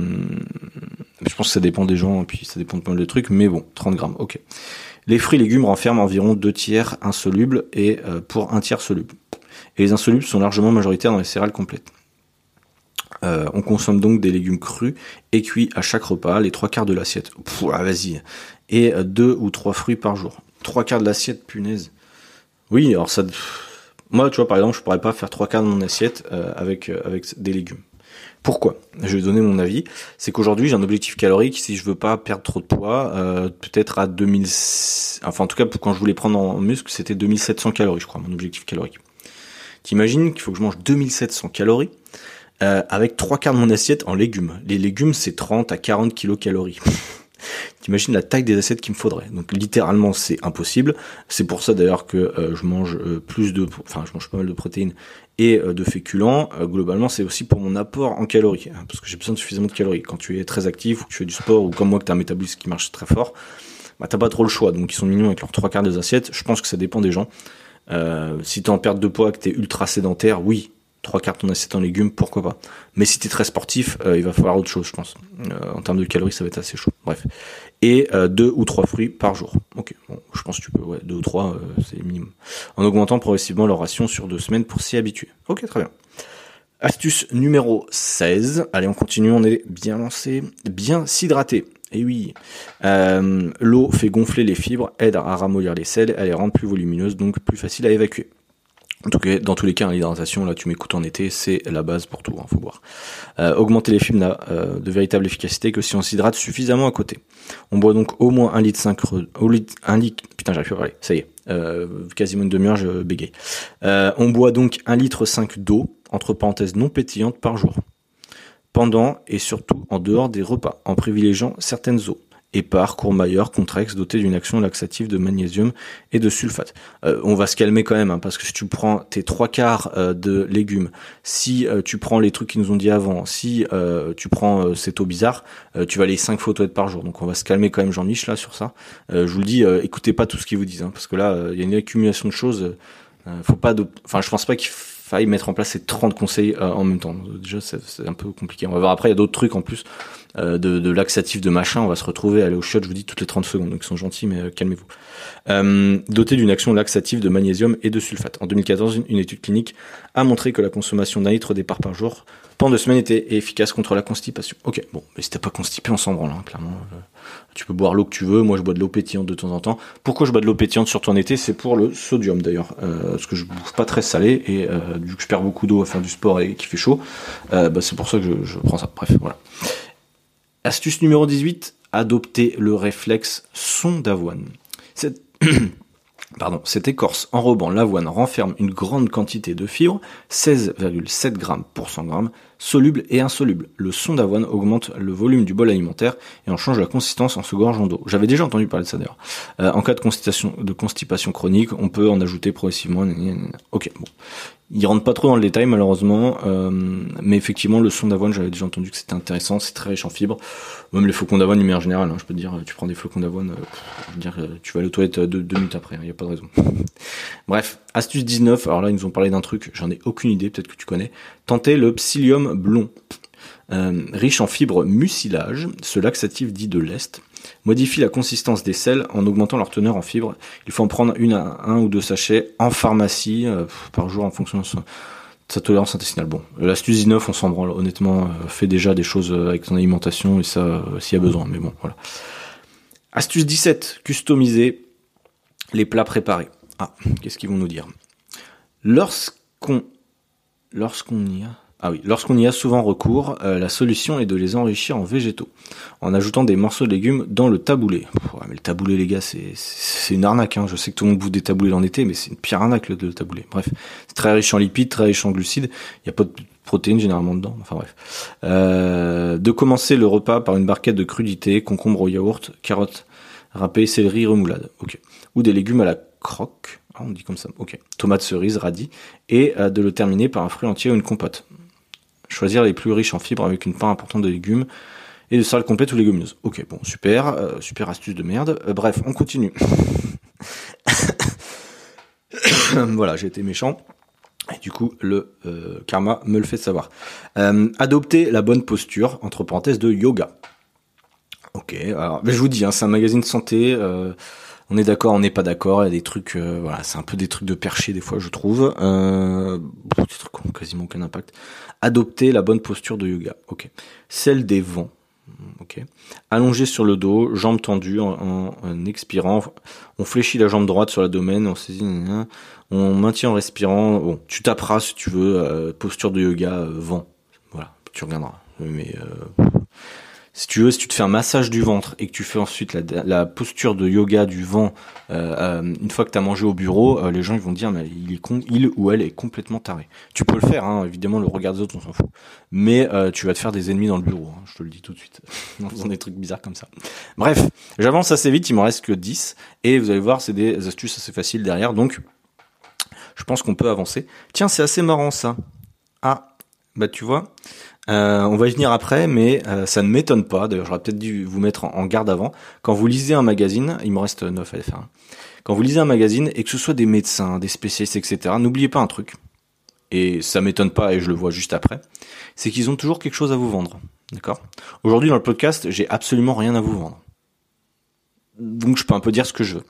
je pense que ça dépend des gens puis ça dépend de plein de trucs mais bon 30 grammes ok. Les fruits et légumes renferment environ 2 tiers insolubles et pour un tiers soluble. Et les insolubles sont largement majoritaires dans les céréales complètes euh, on consomme donc des légumes crus et cuits à chaque repas, les trois quarts de l'assiette. Ah, vas-y. Et euh, deux ou trois fruits par jour. Trois quarts de l'assiette, punaise. Oui, alors ça. Moi, tu vois, par exemple, je pourrais pas faire trois quarts de mon assiette euh, avec avec des légumes. Pourquoi? Je vais donner mon avis. C'est qu'aujourd'hui, j'ai un objectif calorique. Si je veux pas perdre trop de poids, peut-être à 2000. Enfin, en tout cas, quand je voulais prendre en muscle, c'était 2700 calories, je crois, mon objectif calorique. T'imagines qu'il faut que je mange 2700 calories? Euh, avec trois quarts de mon assiette en légumes. Les légumes, c'est 30 à 40 kilocalories. T'imagines la taille des assiettes qu'il me faudrait. Donc littéralement, c'est impossible. C'est pour ça d'ailleurs que euh, je mange euh, plus de, enfin, je mange pas mal de protéines et de féculents. globalement, c'est aussi pour mon apport en calories, hein, parce que j'ai besoin de suffisamment de calories. Quand tu es très actif ou que tu fais du sport ou comme moi que tu as un métabolisme qui marche très fort, bah t'as pas trop le choix. Donc ils sont mignons avec leurs trois quarts des assiettes. Je pense que ça dépend des gens. Euh, si t'es en perte de poids, que t'es ultra sédentaire, oui, trois de ton assiette en légumes, pourquoi pas. Mais si t'es très sportif, euh, il va falloir autre chose, je pense. Euh, en termes de calories, ça va être assez chaud. Bref. Et euh, deux ou trois fruits par jour. Ok, je pense que tu peux, ouais, deux ou trois, c'est minimum. En augmentant progressivement leur ration sur deux semaines pour s'y habituer. Ok, très bien. Astuce numéro 16. Allez, on continue, on est bien lancé. Bien s'hydrater. Et oui, l'eau fait gonfler les fibres, aide à ramollir les selles, elle les rend plus volumineuses, donc plus facile à évacuer. En tout cas, dans tous les cas, l'hydratation, là, tu m'écoutes en été, c'est la base pour tout, hein, faut boire. Euh, augmenter les fibres n'a euh, de véritable efficacité que si on s'hydrate suffisamment à côté. On boit donc au moins un litre 5 au litre, putain, j'arrive plus à parler, ça y est, euh, quasiment une demi-heure, je on boit donc un litre 5 d'eau, entre parenthèses non pétillante, par jour. Pendant et surtout en dehors des repas, en privilégiant certaines eaux épars, courmayeur, contrex, doté d'une action laxative de magnésium et de sulfate. Euh, on va se calmer quand même, hein, parce que si tu prends tes trois quarts euh, de légumes, si euh, tu prends les trucs qu'ils nous ont dit avant, si tu prends cette eau bizarre, tu vas aller cinq photos par jour. Donc on va se calmer quand même, Jean-Mich, là, sur ça. je vous le dis, écoutez pas tout ce qu'ils vous disent, hein, parce que là, il y a une accumulation de choses. faut pas, de... enfin, je pense pas qu'il faille mettre en place ces 30 conseils en même temps. Déjà, c'est un peu compliqué. On va voir après, il y a d'autres trucs en plus. Euh, de, de laxatifs de machin, on va se retrouver aller au shot, je vous dis, toutes les 30 secondes. Donc ils sont gentils, mais euh, calmez-vous. Euh, doté d'une action laxative de magnésium et de sulfate. En 2014, une, étude clinique a montré que la consommation d'un litre départ par jour pendant deux semaines était efficace contre la constipation. Ok, bon, mais si t'es pas constipé, on s'en branle, hein, clairement. tu peux boire l'eau que tu veux. Moi, je bois de l'eau pétillante de temps en temps. Pourquoi je bois de l'eau pétillante surtout en été? C'est pour le sodium d'ailleurs, parce que je bouffe pas très salé et vu que je perds beaucoup d'eau à faire du sport et qu'il fait chaud, bah, c'est pour ça que je, je prends ça. Bref, voilà. Astuce numéro 18, adopter le réflexe son d'avoine. Cette... Pardon, cette écorce enrobant l'avoine renferme une grande quantité de fibres, 16,7 grammes pour 100 grammes, soluble et insoluble. Le son d'avoine augmente le volume du bol alimentaire et en change la consistance en se gorgeant d'eau. J'avais déjà entendu parler de ça d'ailleurs. Euh, en cas de constipation, de constipation chronique, on peut en ajouter progressivement. Ok, bon. Il rentre pas trop dans le détail malheureusement, euh, mais effectivement le son d'avoine, j'avais déjà entendu que c'était intéressant, c'est très riche en fibres. Même les flocons d'avoine, mais en général, hein, je peux te dire, tu prends des flocons d'avoine, euh, dire, tu vas aller aux toilettes deux, deux minutes après, il hein, n'y a pas de raison. Bref, astuce 19, alors là ils nous ont parlé d'un truc, j'en ai aucune idée, peut-être que tu connais. Tentez le psyllium blond. Euh, riche en fibres mucilage, ce laxatif dit de l'Est, modifie la consistance des sels en augmentant leur teneur en fibres. Il faut en prendre une à un ou deux sachets en pharmacie euh, par jour en fonction de sa, tolérance intestinale. Bon, l'astuce 19, on s'en branle, honnêtement, euh, fait déjà des choses avec son alimentation et ça, s'il y a besoin, mais bon, voilà. Astuce 17, customiser les plats préparés. Ah, qu'est-ce qu'ils vont nous dire? Lorsqu'on lorsqu'on y a ah oui, lorsqu'on y a souvent recours, euh, la solution est de les enrichir en végétaux, en ajoutant des morceaux de légumes dans le taboulé. mais le taboulé, les gars, c'est, une arnaque. Hein. Je sais que tout le monde bouffe des taboulés en été, mais c'est une pire arnaque le, le taboulé. Bref, c'est très riche en lipides, très riche en glucides. Il n'y a pas de protéines généralement dedans. Enfin bref. Euh, de commencer le repas par une barquette de crudités, concombre au yaourt, carottes râpées, céleri, remoulade. Ou des légumes à la croque. Ah, on dit comme ça. Ok. Tomates, cerises, radis. Et euh, de le terminer par un fruit entier ou une compote. Choisir les plus riches en fibres avec une part importante de légumes et de salade complète ou légumineuse. Ok, bon, super, euh, super astuce de merde. Euh, bref, on continue. voilà, j'ai été méchant. Et du coup, le karma me le fait savoir. adopter la bonne posture, entre parenthèses, de yoga. Ok, alors, je vous dis, hein, c'est un magazine de santé on est d'accord, on n'est pas d'accord, il y a des trucs, euh, voilà, c'est un peu des trucs de perché des fois, je trouve. Euh, des trucs qui ont quasiment aucun impact. Adopter la bonne posture de yoga, ok. Celle des vents, ok. Allongé sur le dos, jambes tendues, en, expirant, on fléchit la jambe droite sur la domaine, on saisit, on maintient en respirant. Bon, tu taperas si tu veux, euh, posture de yoga, vent, voilà, tu regarderas. Mais si tu veux, si tu te fais un massage du ventre et que tu fais ensuite la, posture de yoga du vent, euh, euh, une fois que tu as mangé au bureau, euh, les gens ils vont dire mais il est con, il ou elle est complètement taré. Tu peux le faire, hein, évidemment le regard des autres on s'en fout, mais tu vas te faire des ennemis dans le bureau, hein, je te le dis tout de suite, en faisant des trucs bizarres comme ça. Bref, j'avance assez vite, il m'en reste que 10 et vous allez voir c'est des astuces assez faciles derrière, donc je pense qu'on peut avancer. Tiens c'est assez marrant ça. Ah bah tu vois. Euh, on va y venir après, mais euh, ça ne m'étonne pas. D'ailleurs, j'aurais peut-être dû vous mettre en, garde avant. Quand vous lisez un magazine, il me reste 9 à faire. Quand vous lisez un magazine et que ce soit des médecins, des spécialistes, etc., n'oubliez pas un truc. Et ça m'étonne pas, et je le vois juste après. C'est qu'ils ont toujours quelque chose à vous vendre. D'accord? Aujourd'hui, dans le podcast, j'ai absolument rien à vous vendre donc je peux un peu dire ce que je veux.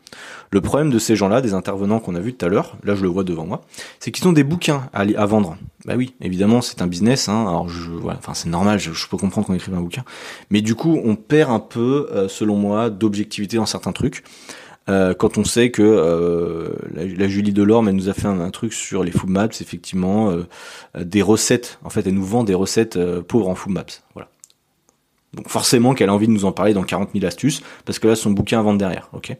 Le problème de ces gens-là, des intervenants qu'on a vus tout à l'heure, là je le vois devant moi, c'est qu'ils ont des bouquins à, vendre. Bah oui, évidemment c'est un business, hein, alors je, voilà, enfin c'est normal, je, peux comprendre qu'on écrive un bouquin, mais du coup on perd un peu, euh, selon moi, d'objectivité dans certains trucs. Euh, quand on sait que euh, la, Julie Delorme elle nous a fait un, truc sur les food maps, effectivement, des recettes. En fait, elle nous vend des recettes pauvres en food maps. Voilà. Donc forcément qu'elle a envie de nous en parler dans 40 000 astuces, parce que là, son bouquin à vendre derrière. ok?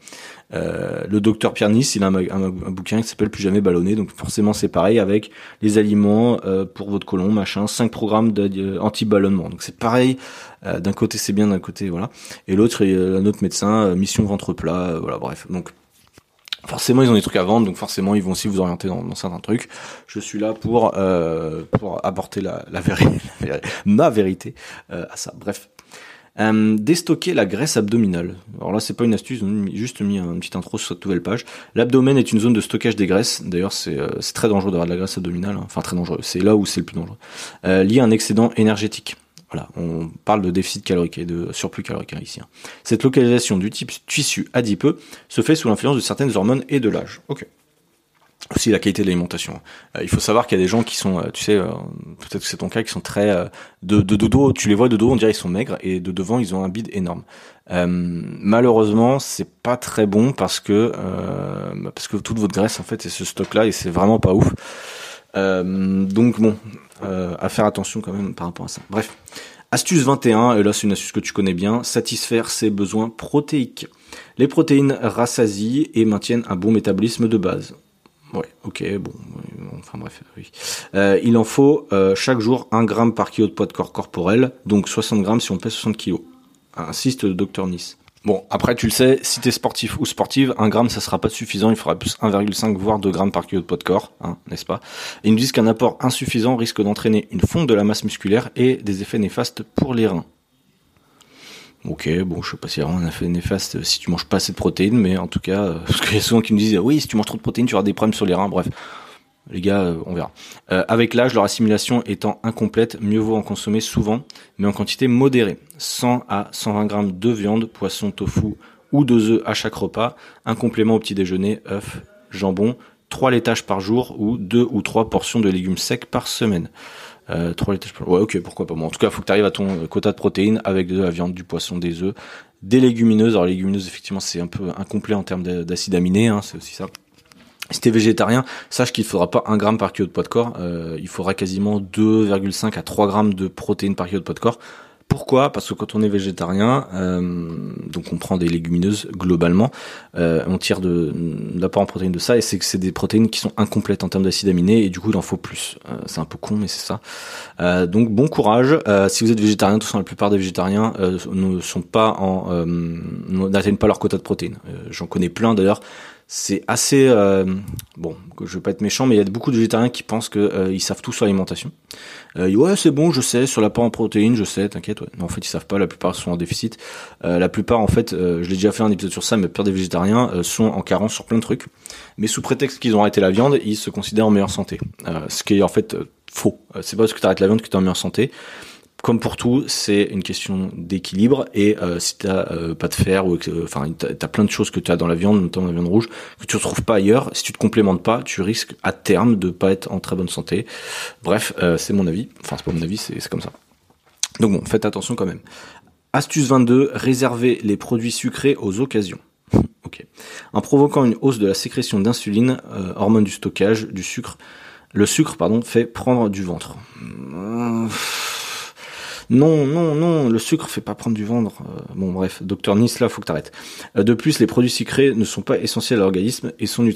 Euh, le docteur Pierre Nice, il a un, bouquin qui s'appelle Plus jamais ballonné, donc forcément c'est pareil avec les aliments euh, pour votre colon, machin, 5 programmes d'anti-ballonnement. Donc c'est pareil, euh, d'un côté c'est bien, d'un côté voilà. Et l'autre, un autre médecin, mission ventre plat, voilà, bref. Donc forcément ils ont des trucs à vendre, donc forcément ils vont aussi vous orienter dans, certains trucs. Je suis là pour pour apporter la, la, vérité, ma vérité à ça. Bref, euh, déstocker la graisse abdominale. Alors là, c'est pas une astuce, ils ont juste mis une petite intro sur cette nouvelle page. L'abdomen est une zone de stockage des graisses. D'ailleurs, c'est euh, très dangereux d'avoir de la graisse abdominale. Hein. Enfin, très dangereux. C'est là où c'est le plus dangereux. Euh, lié à un excédent énergétique. Voilà, on parle de déficit calorique et de surplus calorique hein, ici. Hein. Cette localisation du type tissu adipeux se fait sous l'influence de certaines hormones et de l'âge. Ok aussi la qualité de l'alimentation. Euh, il faut savoir qu'il y a des gens qui sont, euh, tu sais, euh, peut-être que c'est ton cas, qui sont très de, dos. Tu les vois de dos, on dirait qu'ils sont maigres, et de devant ils ont un bide énorme. malheureusement, c'est pas très bon parce que bah, parce que toute votre graisse en fait c'est ce stock-là et c'est vraiment pas ouf. donc bon, à faire attention quand même par rapport à ça. Bref. Astuce 21, et là c'est une astuce que tu connais bien, satisfaire ses besoins protéiques. Les protéines rassasient et maintiennent un bon métabolisme de base. Ouais, ok, bon, enfin bref, oui. Euh, il en faut euh, chaque jour 1 gramme par kilo de poids de corps corporel, donc 60 grammes si on pèse 60 kilos. Insiste le docteur Nice. Bon, après tu le sais, si t'es sportif ou sportive, 1 gramme ça sera pas suffisant, il faudra plus 1,5 voire 2 grammes par kilo de poids de corps, hein, n'est-ce pas? Ils nous disent qu'un apport insuffisant risque d'entraîner une fonte de la masse musculaire et des effets néfastes pour les reins. Ok, bon, je sais pas si vraiment un effet néfaste si tu manges pas assez de protéines, mais en tout cas, euh, parce qu'il y a souvent qui me disent oui, si tu manges trop de protéines, tu auras des problèmes sur les reins. Bref, les gars, euh, on verra. Euh, avec l'âge, leur assimilation étant incomplète, mieux vaut en consommer souvent, mais en quantité modérée. 100 à 120 grammes de viande, poisson, tofu ou deux œufs à chaque repas, un complément au petit déjeuner, œufs, jambon, 3 laitages par jour ou 2 ou 3 portions de légumes secs par semaine. Euh, 3 laitages par jour. Ouais, ok, pourquoi pas. Bon, en tout cas, il faut que tu arrives à ton quota de protéines avec de la viande, du poisson, des œufs, des légumineuses. Alors, légumineuses, effectivement, c'est un peu incomplet en termes d'acides aminés, hein, c'est aussi ça. Si t'es végétarien, sache qu'il ne faudra pas 1 gramme par kilo de poids de corps, euh, il faudra quasiment 2,5 à 3 grammes de protéines par kilo de poids de corps. Pourquoi? Parce que quand on est végétarien, euh, donc on prend des légumineuses globalement, euh, on tire de, l'apport en protéines de ça, et c'est que c'est des protéines qui sont incomplètes en termes d'acides aminés, et du coup il en faut plus. Euh, c'est un peu con, mais c'est ça. Donc bon courage. Si vous êtes végétarien, de toute façon la plupart des végétariens ne sont pas en, n'atteignent pas leur quota de protéines. J'en connais plein d'ailleurs c'est assez euh, bon je veux pas être méchant mais il y a beaucoup de végétariens qui pensent que euh, ils savent tout sur l'alimentation. Euh, ouais c'est bon je sais sur l'apport en protéines je sais t'inquiète ouais. en fait ils savent pas la plupart sont en déficit. Euh, la plupart en fait je l'ai déjà fait un épisode sur ça mais la plupart des végétariens sont en carence sur plein de trucs. Mais sous prétexte qu'ils ont arrêté la viande ils se considèrent en meilleure santé. Ce qui est en fait faux. C'est pas parce que tu arrêtes la viande que tu es en meilleure santé comme pour tout, c'est une question d'équilibre et euh, si t'as euh, pas de fer ou enfin t'as as plein de choses que tu as dans la viande, notamment la viande rouge, que tu retrouves pas ailleurs, si tu te complémentes pas, tu risques à terme de pas être en très bonne santé. Bref, euh, c'est mon avis. Enfin, c'est pas mon avis, c'est comme ça. Donc bon, faites attention quand même. Astuce 22, réservez les produits sucrés aux occasions. ok. En provoquant une hausse de la sécrétion d'insuline, euh, hormone du stockage, du sucre, le sucre pardon fait prendre du ventre. Non, non, non, le sucre fait pas prendre du ventre. Euh, bon, bref, docteur Nice, là, faut que t'arrêtes. Euh, de plus, les produits sucrés ne sont pas essentiels à l'organisme et sont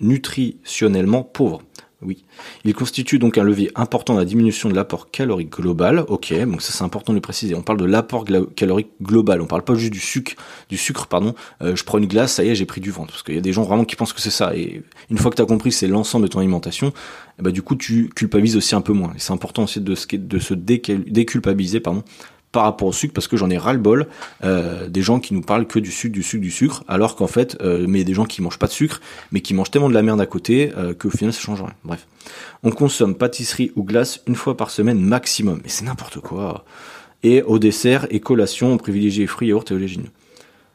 nutritionnellement pauvres. Oui. Il constitue donc un levier important dans la diminution de l'apport calorique global. Ok, donc ça c'est important de le préciser. On parle de l'apport calorique global. On parle pas juste du sucre, du sucre, pardon. Euh, je prends une glace, ça y est, j'ai pris du ventre. Parce qu'il y a des gens vraiment qui pensent que c'est ça. Et une fois que tu as compris c'est l'ensemble de ton alimentation, ben, du coup tu culpabilises aussi un peu moins. Et c'est important aussi de, de se déculpabiliser, pardon, par rapport au sucre parce que j'en ai ras le bol euh, des gens qui nous parlent que du sucre, du sucre, du sucre, alors qu'en fait, euh, mais des gens qui mangent pas de sucre, mais qui mangent tellement de la merde à côté euh, qu'au final ça change rien. Bref, on consomme pâtisserie ou glace une fois par semaine maximum, mais c'est n'importe quoi. Et au dessert et collation, on privilégie fruits, yaourts et oléagineux.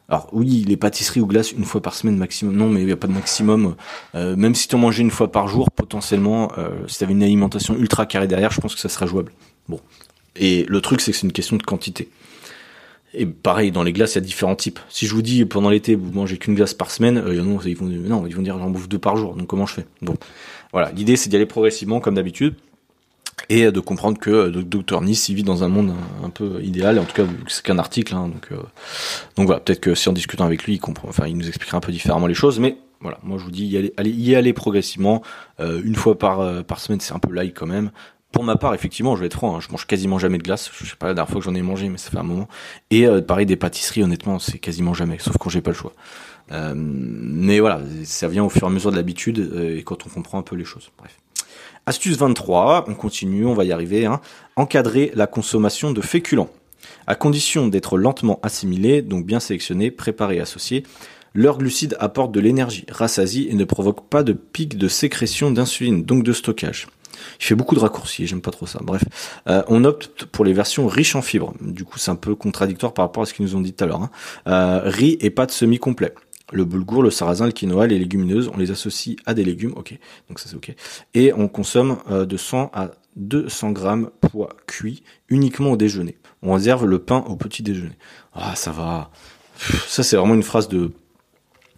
Alors oui, les pâtisseries ou glaces une fois par semaine maximum. Non, mais il n'y a pas de maximum. Euh, même si tu en mangeais une fois par jour, potentiellement, si tu avais une alimentation ultra carrée derrière, je pense que ça serait jouable. Bon, et le truc, c'est que c'est une question de quantité. Et pareil, dans les glaces, il y a différents types. Si je vous dis pendant l'été, vous mangez qu'une glace par semaine, euh, ils vont, non, ils vont dire j'en bouffe deux par jour. Donc comment je fais? Bon, voilà. L'idée, c'est d'y aller progressivement, comme d'habitude, et de comprendre que euh, docteur Nice, il vit dans un monde un, peu idéal. Et en tout cas, c'est qu'un article. Hein, donc, euh, donc voilà. Peut-être que si en discutant avec lui, il nous expliquera un peu différemment les choses, mais voilà, moi je vous dis y aller, y aller progressivement. une fois par par semaine, c'est un peu light quand même. Pour ma part, effectivement, je vais être franc, hein, je mange quasiment jamais de glace. Je sais pas la dernière fois que j'en ai mangé, mais ça fait un moment. Et euh, pareil, des pâtisseries, honnêtement, c'est quasiment jamais, sauf quand j'ai pas le choix. Euh, mais voilà, ça vient au fur et à mesure de l'habitude euh, et quand on comprend un peu les choses. Bref. Astuce 23, on continue, on va y arriver. Hein. Encadrer la consommation de féculents. À condition d'être lentement assimilé, donc bien sélectionné, préparé et associé, leurs glucides apportent de l'énergie, rassasient et ne provoquent pas de pic de sécrétion d'insuline, donc de stockage. Il fait beaucoup de raccourcis, j'aime pas trop ça. Bref, euh, on opte pour les versions riches en fibres. Du coup, c'est un peu contradictoire par rapport à ce qu'ils nous ont dit tout à l'heure. Hein. Euh, riz et pâtes semi-complets. Le boulgour, le sarrasin, le quinoa, les légumineuses, on les associe à des légumes, ok, donc ça c'est ok. Et on consomme euh, de 100 à 200 grammes poids cuit uniquement au déjeuner. On réserve le pain au petit déjeuner. Ah, ça va. Ça c'est vraiment une phrase de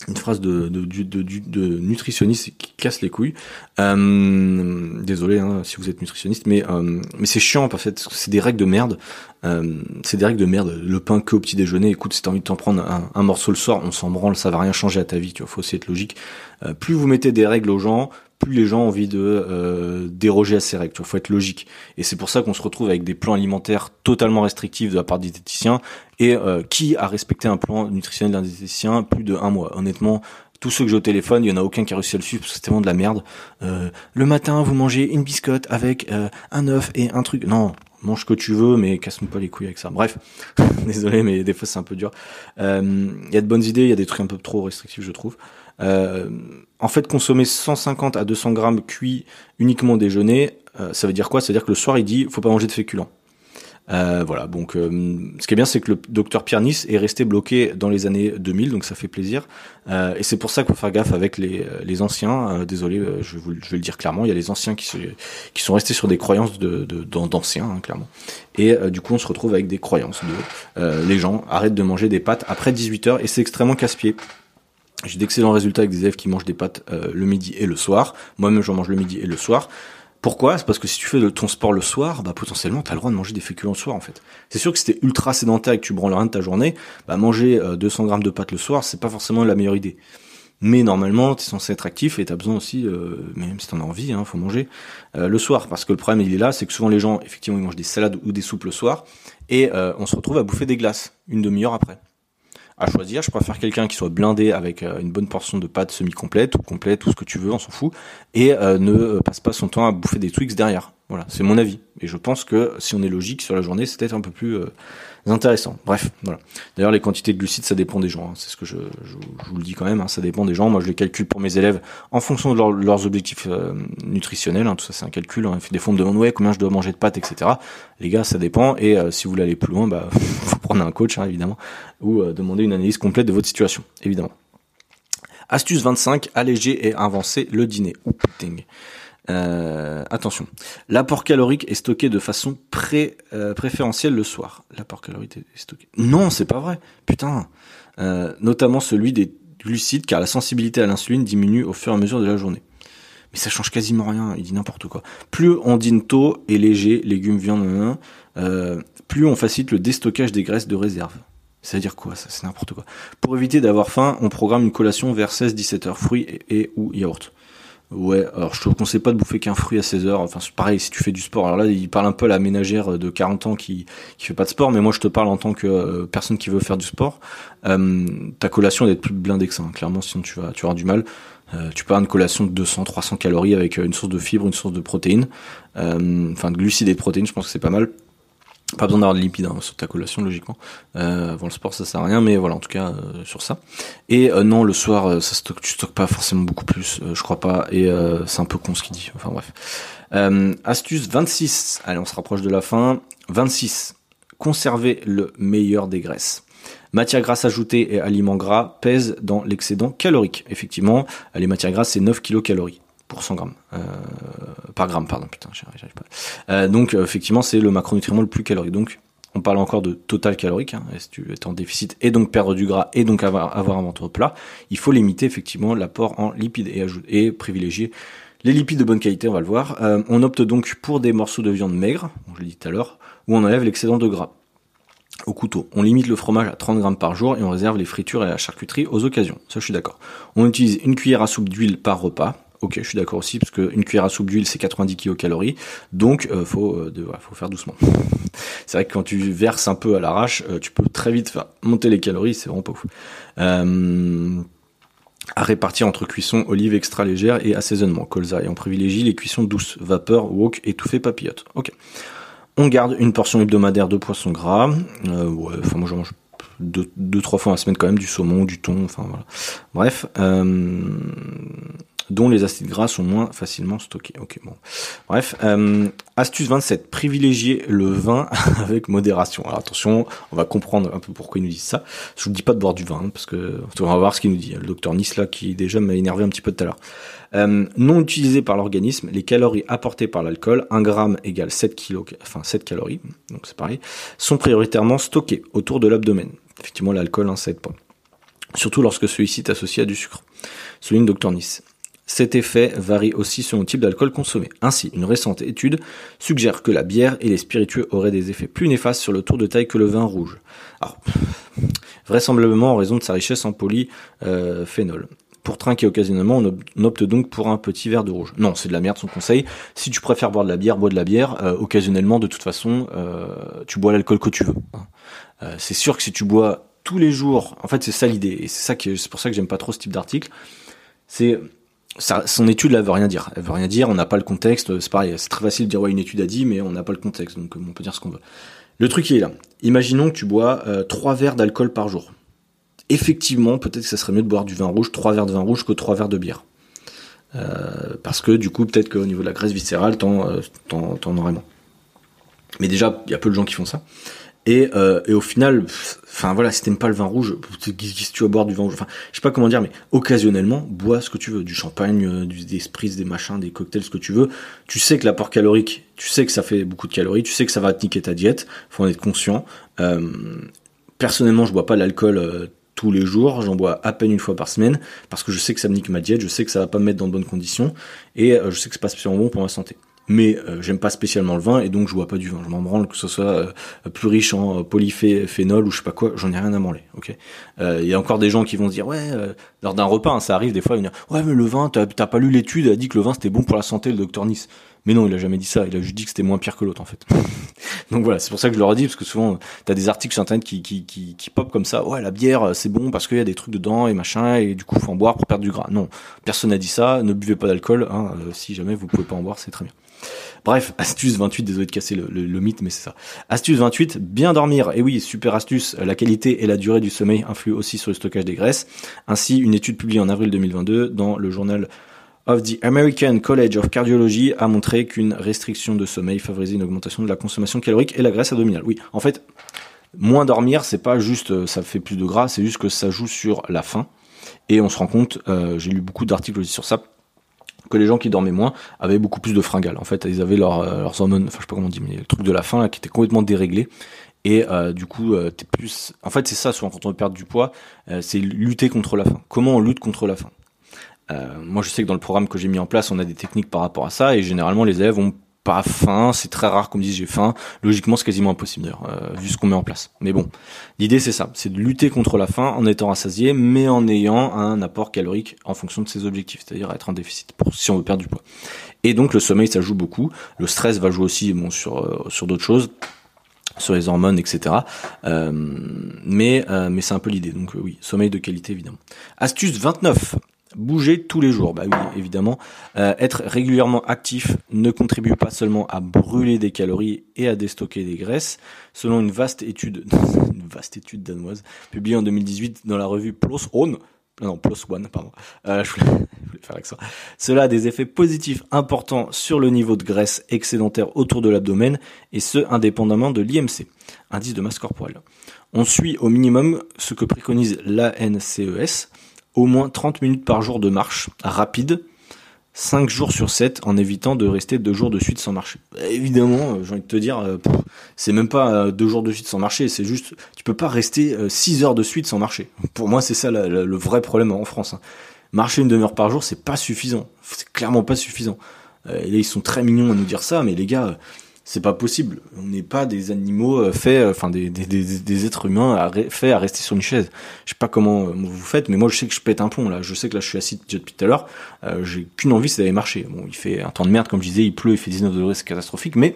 une phrase de, de, de, de, nutritionniste qui casse les couilles. Euh, désolé hein, si vous êtes nutritionniste, mais euh, mais c'est chiant en fait. C'est des règles de merde. Euh, c'est des règles de merde. Le pain que au petit déjeuner. Écoute, si t'as envie de t'en prendre un, un, morceau le soir, on s'en branle, ça va rien changer à ta vie. Tu vois, faut aussi être logique. Euh, plus vous mettez des règles aux gens, plus les gens ont envie de euh, déroger à ces règles. Il faut être logique. Et c'est pour ça qu'on se retrouve avec des plans alimentaires totalement restrictifs de la part des diététiciens. Et euh, qui a respecté un plan nutritionnel d'un diététicien plus de un mois Honnêtement, tous ceux que j'ai au téléphone, il y en a aucun qui a réussi à le suivre parce que c'est tellement de la merde. Euh, le matin, vous mangez une biscotte avec un œuf et un truc. Non, mange ce que tu veux, mais casse-nous pas les couilles avec ça. Bref, désolé, mais des fois c'est un peu dur. Il y a de bonnes idées, il y a des trucs un peu trop restrictifs, je trouve. Euh, en fait, consommer 150 à 200 grammes cuits uniquement déjeuner, euh, ça veut dire quoi? Ça veut dire que le soir, il dit, faut pas manger de féculents. Euh, voilà, donc ce qui est bien, c'est que le docteur Pierre Nice est resté bloqué dans les années 2000, donc ça fait plaisir. Et c'est pour ça qu'il faut faire gaffe avec les, les anciens. désolé, je, vais le dire clairement, il y a les anciens qui sont restés sur des croyances de, d'anciens, hein, clairement. Et du coup, on se retrouve avec des croyances de les gens arrêtent de manger des pâtes après 18 heures, et c'est extrêmement casse-pied. J'ai d'excellents résultats avec des élèves qui mangent des pâtes euh, le midi et le soir. Moi-même, j'en mange le midi et le soir. Pourquoi? C'est parce que si tu fais ton sport le soir, bah potentiellement tu as le droit de manger des féculents le soir en fait. C'est sûr que si t'es ultra sédentaire et que tu branles rien de ta journée, bah manger 200 euh, grammes de pâtes le soir, c'est pas forcément la meilleure idée. Mais normalement, tu es censé être actif et tu as besoin aussi, euh, même si tu en as envie, hein, faut manger le soir. Parce que le problème, il est là, c'est que souvent les gens, effectivement, ils mangent des salades ou des soupes le soir et on se retrouve à bouffer des glaces une demi-heure après à choisir. Je préfère quelqu'un qui soit blindé avec euh, une bonne portion de pâtes semi-complète ou complète, tout ce que tu veux, on s'en fout, et euh, ne euh, passe pas son temps à bouffer des Twix derrière. Voilà, c'est mon avis. Et je pense que si on est logique sur la journée, c'est peut-être un peu plus intéressant. Bref, voilà. D'ailleurs, les quantités de glucides, ça dépend des gens. Hein. C'est ce que je, vous le dis quand même. Hein. Ça dépend des gens. Moi, je les calcule pour mes élèves en fonction de leurs objectifs nutritionnels. Hein. Tout ça, c'est un calcul. Hein. Des fois, on me demande ouais, combien je dois manger de pâtes, etc. Les gars, ça dépend. Et si vous voulez aller plus loin, bah, faut prendre un coach, évidemment, ou demander une analyse complète de votre situation, évidemment. Astuce 25, alléger et avancer le dîner. Ou. Euh, attention, l'apport calorique est stocké de façon euh, préférentielle le soir. L'apport calorique est stocké. Non, c'est pas vrai. Putain. Euh, notamment celui des glucides, car la sensibilité à l'insuline diminue au fur et à mesure de la journée. Mais ça change quasiment rien. Il dit n'importe quoi. Plus on dîne tôt et léger, légumes, viande, plus on facilite le déstockage des graisses de réserve. Ça veut dire quoi ça C'est n'importe quoi. Pour éviter d'avoir faim, on programme une collation vers 16-17 heures, fruits et, ou yaourt. Ouais, alors je te conseille pas de bouffer qu'un fruit à 16 heures. Enfin, pareil si tu fais du sport. Alors là, il parle un peu à la ménagère de 40 ans qui qui fait pas de sport, mais moi je te parle en tant que euh, personne qui veut faire du sport. Euh, ta collation doit être plus blindée que ça. Hein. Clairement, sinon tu vas tu auras du mal. Euh, tu avoir une collation de 200, 300 calories avec une source de fibres, une source de protéines, enfin de glucides et de protéines. Je pense que c'est pas mal. Pas besoin d'avoir de lipides hein, sur ta collation, logiquement. Euh, avant le sport, ça sert à rien, mais voilà, en tout cas, euh, sur ça. Et euh, non, le soir, euh, ça stocke, tu stockes pas forcément beaucoup plus, je crois pas, et c'est un peu con ce qu'il dit. Enfin bref. astuce 26, allez, on se rapproche de la fin. 26, conserver le meilleur des graisses. Matières grasses ajoutées et aliments gras pèsent dans l'excédent calorique. Effectivement, les matières grasses, c'est 9 kilocalories pour 100 grammes euh, par gramme pardon putain j'arrive pas euh, donc euh, effectivement c'est le macronutriment le plus calorique donc on parle encore de total calorique hein, si tu es en déficit et donc perdre du gras et donc avoir, avoir un ventre plat il faut limiter effectivement l'apport en lipides et, et privilégier les lipides de bonne qualité on va le voir on opte donc pour des morceaux de viande maigre je l'ai dit tout à l'heure où on enlève l'excédent de gras au couteau. On limite le fromage à 30 grammes par jour et on réserve les fritures et la charcuterie aux occasions. Ça, je suis d'accord. On utilise une cuillère à soupe d'huile par repas. Ok, je suis d'accord aussi parce qu'une cuillère à soupe d'huile c'est 90 kilocalories, donc euh, faut euh, faire doucement. c'est vrai que quand tu verses un peu à l'arrache, euh, tu peux très vite monter les calories, c'est vraiment pas ouf. à répartir entre cuisson olive extra légère et assaisonnement colza et on privilégie les cuissons douces, vapeur, wok, étouffé, papillote. Ok. On garde une portion hebdomadaire de poisson gras. ouais, enfin moi je mange deux, deux, trois fois la semaine quand même du saumon, du thon, enfin voilà. Bref, euh, dont les acides gras sont moins facilement stockés. Ok, bon. Bref, euh, astuce 27, privilégier le vin avec modération. Alors attention, on va comprendre un peu pourquoi il nous dit ça. Je vous dis pas de boire du vin, hein, parce que on va voir ce qu'il nous dit. Le docteur Nice là, qui déjà m'a énervé un petit peu tout à l'heure. Euh, non utilisés par l'organisme, les calories apportées par l'alcool, 1 gramme égale 7 kilo, enfin 7 calories, donc c'est pareil, sont prioritairement stockées autour de l'abdomen. Effectivement, l'alcool, hein, ça aide pas. Surtout lorsque celui-ci est associé à du sucre. Souligne Dr Nice. Cet effet varie aussi selon le type d'alcool consommé. Ainsi, une récente étude suggère que la bière et les spiritueux auraient des effets plus néfastes sur le tour de taille que le vin rouge. Alors, vraisemblablement en raison de sa richesse en polyphénol. Pour trinquer occasionnellement, on opte donc pour un petit verre de rouge. Non, c'est de la merde son conseil. Si tu préfères boire de la bière, bois de la bière. Euh, occasionnellement, de toute façon, euh, tu bois l'alcool que tu veux. Euh, c'est sûr que si tu bois tous les jours, en fait, c'est ça l'idée, et c'est c'est pour ça que j'aime pas trop ce type d'article. C'est son étude là veut rien dire. Elle veut rien dire. On n'a pas le contexte. C'est pareil. C'est très facile de dire ouais une étude a dit, mais on n'a pas le contexte. Donc on peut dire ce qu'on veut. Le truc il est là. Imaginons que tu bois trois verres d'alcool par jour effectivement, peut-être que ça serait mieux de boire du vin rouge, trois verres de vin rouge que trois verres de bière. Euh, parce que du coup, peut-être qu'au niveau de la graisse viscérale, t'en, euh, t'en, aurais moins. Mais déjà, il y a peu de gens qui font ça. Et, euh, et au final, enfin voilà, si t'aimes pas le vin rouge, si tu vas boire du vin rouge, enfin, je sais pas comment dire, mais occasionnellement, bois ce que tu veux, du champagne, du, des spritz, des machins, des cocktails, ce que tu veux. Tu sais que l'apport calorique, tu sais que ça fait beaucoup de calories, tu sais que ça va te niquer ta diète, faut en être conscient. personnellement, je bois pas l'alcool tous les jours, j'en bois à peine une fois par semaine, parce que je sais que ça me nique ma diète, je sais que ça va pas me mettre dans de bonnes conditions, et euh, je sais que c'est pas spécialement bon pour ma santé. Mais euh, j'aime pas spécialement le vin, et donc je bois pas du vin. Je m'en branle que ce soit euh, plus riche en polyphénol ou je sais pas quoi, j'en ai rien à branler. Ok? Il y a encore des gens qui vont se dire ouais, lors d'un repas, hein, ça arrive des fois, ils vont dire ouais mais le vin, t'as pas lu l'étude, a dit que le vin c'était bon pour la santé, le docteur Nice. Mais non, il a jamais dit ça. Il a juste dit que c'était moins pire que l'autre, en fait. Donc voilà, c'est pour ça que je leur ai dit, parce que souvent, t'as des articles sur Internet qui, qui, qui, qui pop comme ça. Ouais, la bière, c'est bon parce qu'il y a des trucs dedans et machin, et du coup, faut en boire pour perdre du gras. Non, personne n'a dit ça. Ne buvez pas d'alcool. Hein, euh, si jamais vous pouvez pas en boire, c'est très bien. Bref, astuce 28, désolé de casser le, mythe, mais c'est ça. Astuce 28, bien dormir. Et oui, super astuce, la qualité et la durée du sommeil influent aussi sur le stockage des graisses. Ainsi, une étude publiée en avril 2022 dans le journal of the American College of Cardiology a montré qu'une restriction de sommeil favorisait une augmentation de la consommation calorique et la graisse abdominale. Oui, en fait, moins dormir, c'est pas juste euh, ça fait plus de gras, c'est juste que ça joue sur la faim. Et on se rend compte, euh, j'ai lu beaucoup d'articles aussi sur ça, que les gens qui dormaient moins avaient beaucoup plus de fringales. En fait, ils avaient leur, euh, leurs hormones, enfin je sais pas comment on dit, mais le truc de la faim qui était complètement déréglé. Et du coup, t'es plus. En fait, c'est ça, souvent quand on perdre du poids, c'est lutter contre la faim. Comment on lutte contre la faim? Euh, moi, je sais que dans le programme que j'ai mis en place, on a des techniques par rapport à ça, et généralement, les élèves ont pas faim, c'est très rare qu'on me dise j'ai faim. Logiquement, c'est quasiment impossible d'ailleurs, euh, vu ce qu'on met en place. Mais bon, l'idée c'est ça, c'est de lutter contre la faim en étant rassasié, mais en ayant un apport calorique en fonction de ses objectifs, c'est-à-dire être en déficit pour si on veut perdre du poids. Et donc le sommeil, ça joue beaucoup. Le stress va jouer aussi bon sur euh, sur d'autres choses sur les hormones, etc. Euh, mais mais c'est un peu l'idée. Donc oui, sommeil de qualité évidemment. Astuce 29 bouger tous les jours. Bah oui, évidemment. Euh, être régulièrement actif ne contribue pas seulement à brûler des calories et à déstocker des graisses. Selon une vaste étude, une vaste étude danoise, publiée en 2018 dans la revue PLOS ONE, non, PLOS ONE, pardon. Euh, je, voulais, faire l'accent. Cela a des effets positifs importants sur le niveau de graisse excédentaire autour de l'abdomen, et ce, indépendamment de l'IMC, indice de masse corporelle. On suit au minimum ce que préconise l'ANCES, au moins 30 minutes par jour de marche rapide, 5 jours sur 7 en évitant de rester 2 jours de suite sans marcher. Évidemment, euh, j'ai envie de te dire, euh, c'est même pas 2 euh, jours de suite sans marcher, c'est juste, tu peux pas rester 6 heures de suite sans marcher. Pour moi, c'est ça le vrai problème en France. Hein. Marcher une demi-heure par jour, c'est pas suffisant. C'est clairement pas suffisant. Et là, ils sont très mignons à nous dire ça, mais les gars, c'est pas possible. On n'est pas des animaux euh, faits, euh, enfin des, des, des, êtres humains faits à rester sur une chaise. Je sais pas comment euh, vous faites, mais moi je sais que je pète un plomb là. Je sais que là je suis assis depuis tout à l'heure. j'ai qu'une envie, c'est d'aller marcher. Bon, il fait un temps de merde comme je disais, il pleut, il fait 19 degrés, c'est catastrophique. Mais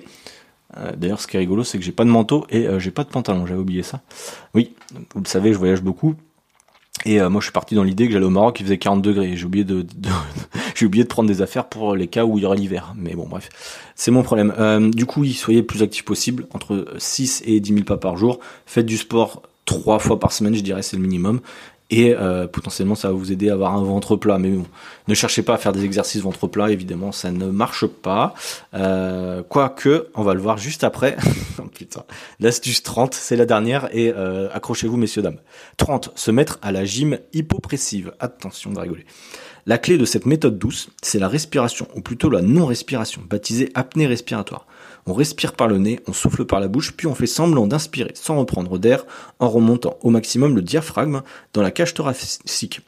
d'ailleurs, ce qui est rigolo, c'est que j'ai pas de manteau et j'ai pas de pantalon. J'avais oublié ça. Oui, vous le savez, je voyage beaucoup. Et moi, je suis parti dans l'idée que j'allais au Maroc, il faisait 40 degrés. J'ai oublié de, j'ai oublié de prendre des affaires pour les cas où il y aura l'hiver. Mais bon, bref, c'est mon problème. Euh, du coup, soyez plus actif possible, entre 6 et 10 000 pas par jour. Faites du sport trois fois par semaine, je dirais, c'est le minimum. Et euh, potentiellement, ça va vous aider à avoir un ventre plat. Mais bon, ne cherchez pas à faire des exercices ventre plat, évidemment, ça ne marche pas. Euh, Quoique, on va le voir juste après. oh, l'astuce 30, c'est la dernière. Et euh, accrochez-vous, messieurs, dames. 30, se mettre à la gym hypopressive. Attention de rigoler. La clé de cette méthode douce, c'est la respiration, ou plutôt la non-respiration, baptisée apnée respiratoire. On respire par le nez, on souffle par la bouche, puis on fait semblant d'inspirer sans reprendre d'air en remontant au maximum le diaphragme dans la cage thoracique.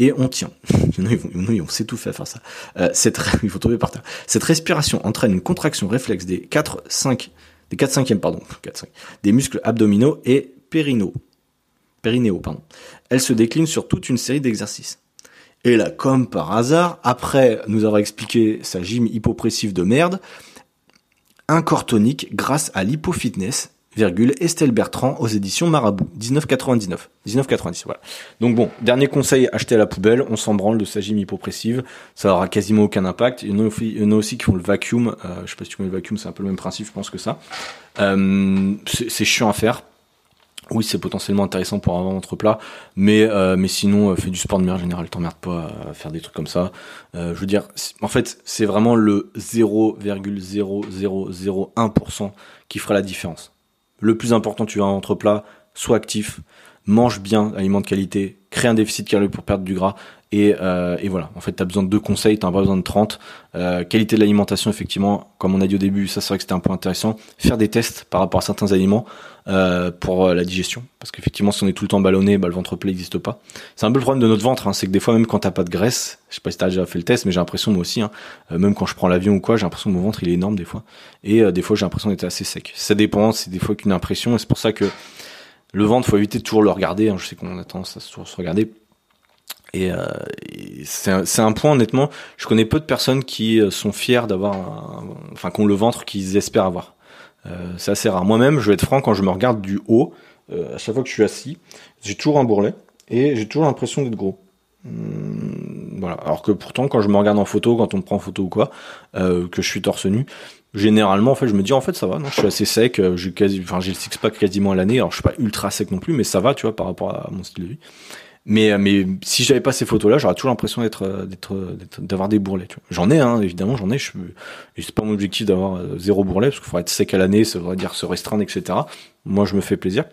Et on tient. Nous, on s'étouffer à faire ça. Euh, cette, il faut par. Cette respiration entraîne une contraction réflexe des 4, 5, des 4 cinquièmes, pardon, 4, 5, des muscles abdominaux et périnaux. Périnéaux, pardon. Elle se décline sur toute une série d'exercices. Et là, comme par hasard, après nous avoir expliqué sa gym hypopressive de merde, un corps tonique grâce à l'hypofitness virgule, Estelle Bertrand aux éditions Marabout, 1999. 1990, voilà. Donc bon, dernier conseil, acheter à la poubelle, on s'en branle de sa gym hypopressive, ça aura quasiment aucun impact. Il y en a, aussi qui font le vacuum, euh, je sais pas si tu connais le vacuum, c'est un peu le même principe, je pense que ça. Euh, c'est chiant à faire. Oui, c'est potentiellement intéressant pour avoir votre plat, mais euh, mais sinon, fais du sport de manière générale, t'emmerdes pas à faire des trucs comme ça. je veux dire, en fait, c'est vraiment le 0,0001% qui fera la différence. Le plus important, tu as un ventre plat, sois actif, mange bien, aliments de qualité, crée un déficit calorique pour perdre du gras. Et, euh, et voilà, en fait, tu as besoin de deux conseils, tu n'as pas besoin de 30. Euh, qualité de l'alimentation, effectivement, comme on a dit au début, ça c'est vrai que c'était un point intéressant. Faire des tests par rapport à certains aliments euh, pour euh, la digestion. Parce qu'effectivement, si on est tout le temps ballonné, bah, le ventre plat n'existe pas. C'est un peu le problème de notre ventre, hein, c'est que des fois, même quand t'as pas de graisse, je sais pas si t'as déjà fait le test, mais j'ai l'impression moi aussi, hein, euh, même quand je prends l'avion ou quoi, j'ai l'impression que mon ventre il est énorme des fois. Et euh, des fois, j'ai l'impression d'être assez sec. Ça dépend, c'est des fois qu'une impression, et c'est pour ça que le ventre, faut éviter de toujours le regarder. Hein. Je sais qu'on a tendance à toujours se regarder et, euh, c'est un, point honnêtement, je connais peu de personnes qui euh, sont fiers d'avoir, enfin, qu'on le ventre qu'ils espèrent avoir. Euh, c'est assez rare. Moi-même, je vais être franc, quand je me regarde du haut, à chaque fois que je suis assis, j'ai toujours un bourrelet et j'ai toujours l'impression d'être gros. Hum, voilà. Alors que pourtant, quand je me regarde en photo, quand on me prend en photo ou quoi, que je suis torse nu, généralement, en fait, je me dis en fait ça va. Non, je suis assez sec. J'ai le six pack quasiment à l'année. Alors, je suis pas ultra sec non plus, mais ça va, tu vois, par rapport à mon style de vie. Mais, euh, mais si j'avais pas ces photos-là, j'aurais toujours l'impression d'être, euh, d'être, d'avoir des bourrelets. J'en ai, hein, évidemment, j'en ai. Je, c'est pas mon objectif d'avoir euh, zéro bourrelet parce qu'il faudrait être sec à l'année, ça voudrait dire se restreindre, etc. Moi, je me fais plaisir.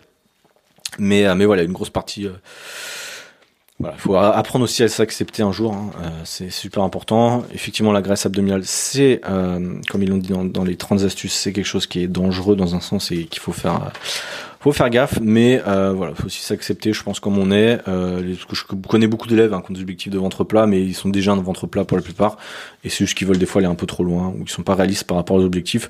Mais, mais voilà, une grosse partie. voilà, faut apprendre aussi à s'accepter un jour. Hein. c'est super important. Effectivement, la graisse abdominale, c'est, comme ils l'ont dit dans, dans, les 30 astuces, c'est quelque chose qui est dangereux dans un sens et qu'il faut faire faut faire gaffe, mais euh, voilà, faut aussi s'accepter, je pense, comme on est. Euh, je connais beaucoup d'élèves hein, qui ont des objectifs de ventre plat, mais ils sont déjà un ventre plat pour la plupart, et c'est juste qu'ils veulent des fois aller un peu trop loin, ou ils sont pas réalistes par rapport aux objectifs.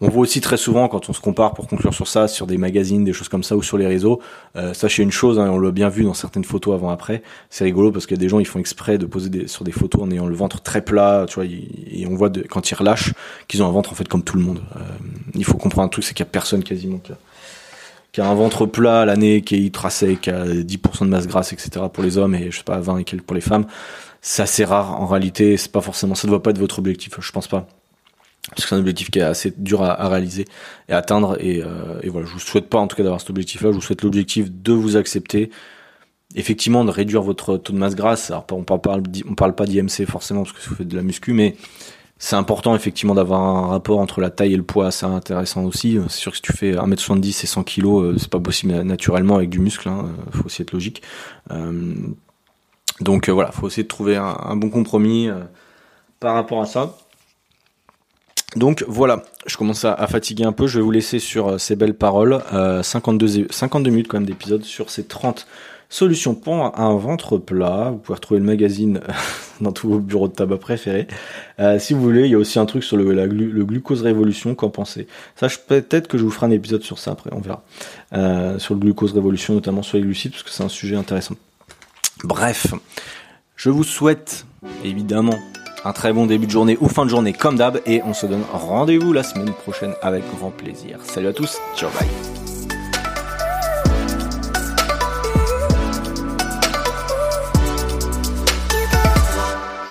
On voit aussi très souvent quand on se compare, pour conclure sur ça, sur des magazines, des choses comme ça, ou sur les réseaux. Euh, sachez une chose, hein, on l'a bien vu dans certaines photos avant-après. C'est rigolo parce qu'il y a des gens, ils font exprès de poser sur des photos en ayant le ventre très plat, tu vois, et on voit de, quand ils relâchent qu'ils ont un ventre en fait comme tout le monde. Il faut comprendre un truc, c'est qu'il y a personne quasiment qui qui a un ventre plat à l'année, qui est ultra sec, qui a 10% de masse grasse, etc. pour les hommes et je sais pas 20 et quelques pour les femmes, c'est assez rare en réalité. C'est pas forcément, ça ne doit pas être votre objectif, je pense pas. Parce que c'est un objectif qui est assez dur à, réaliser et à atteindre. Et, euh, et, voilà, je vous souhaite pas en tout cas d'avoir cet objectif-là. Je vous souhaite l'objectif de vous accepter, effectivement de réduire votre taux de masse grasse. Alors on parle, on parle pas d'IMC forcément parce que vous faites de la muscu, mais c'est important effectivement d'avoir un rapport entre la taille et le poids, c'est intéressant aussi. C'est sûr que si tu fais 1m70 et 100 kg, euh, c'est pas possible naturellement avec du muscle, hein, euh, faut aussi être logique. Euh, donc voilà, faut essayer de trouver un, bon compromis par rapport à ça. Donc voilà, je commence à, fatiguer un peu, je vais vous laisser sur ces belles paroles. 52, 52 minutes quand même d'épisode sur ces 30 Solution pour un ventre plat. Vous pouvez retrouver le magazine dans tous vos bureaux de tabac préférés. Euh, si vous voulez, il y a aussi un truc sur le, le glucose révolution. Qu'en pensez? Ça, peut-être que je vous ferai un épisode sur ça après, on verra. Euh, sur le glucose révolution, notamment sur les glucides, parce que c'est un sujet intéressant. Bref, je vous souhaite évidemment un très bon début de journée ou fin de journée comme d'hab et on se donne rendez-vous la semaine prochaine avec grand plaisir. Salut à tous, ciao bye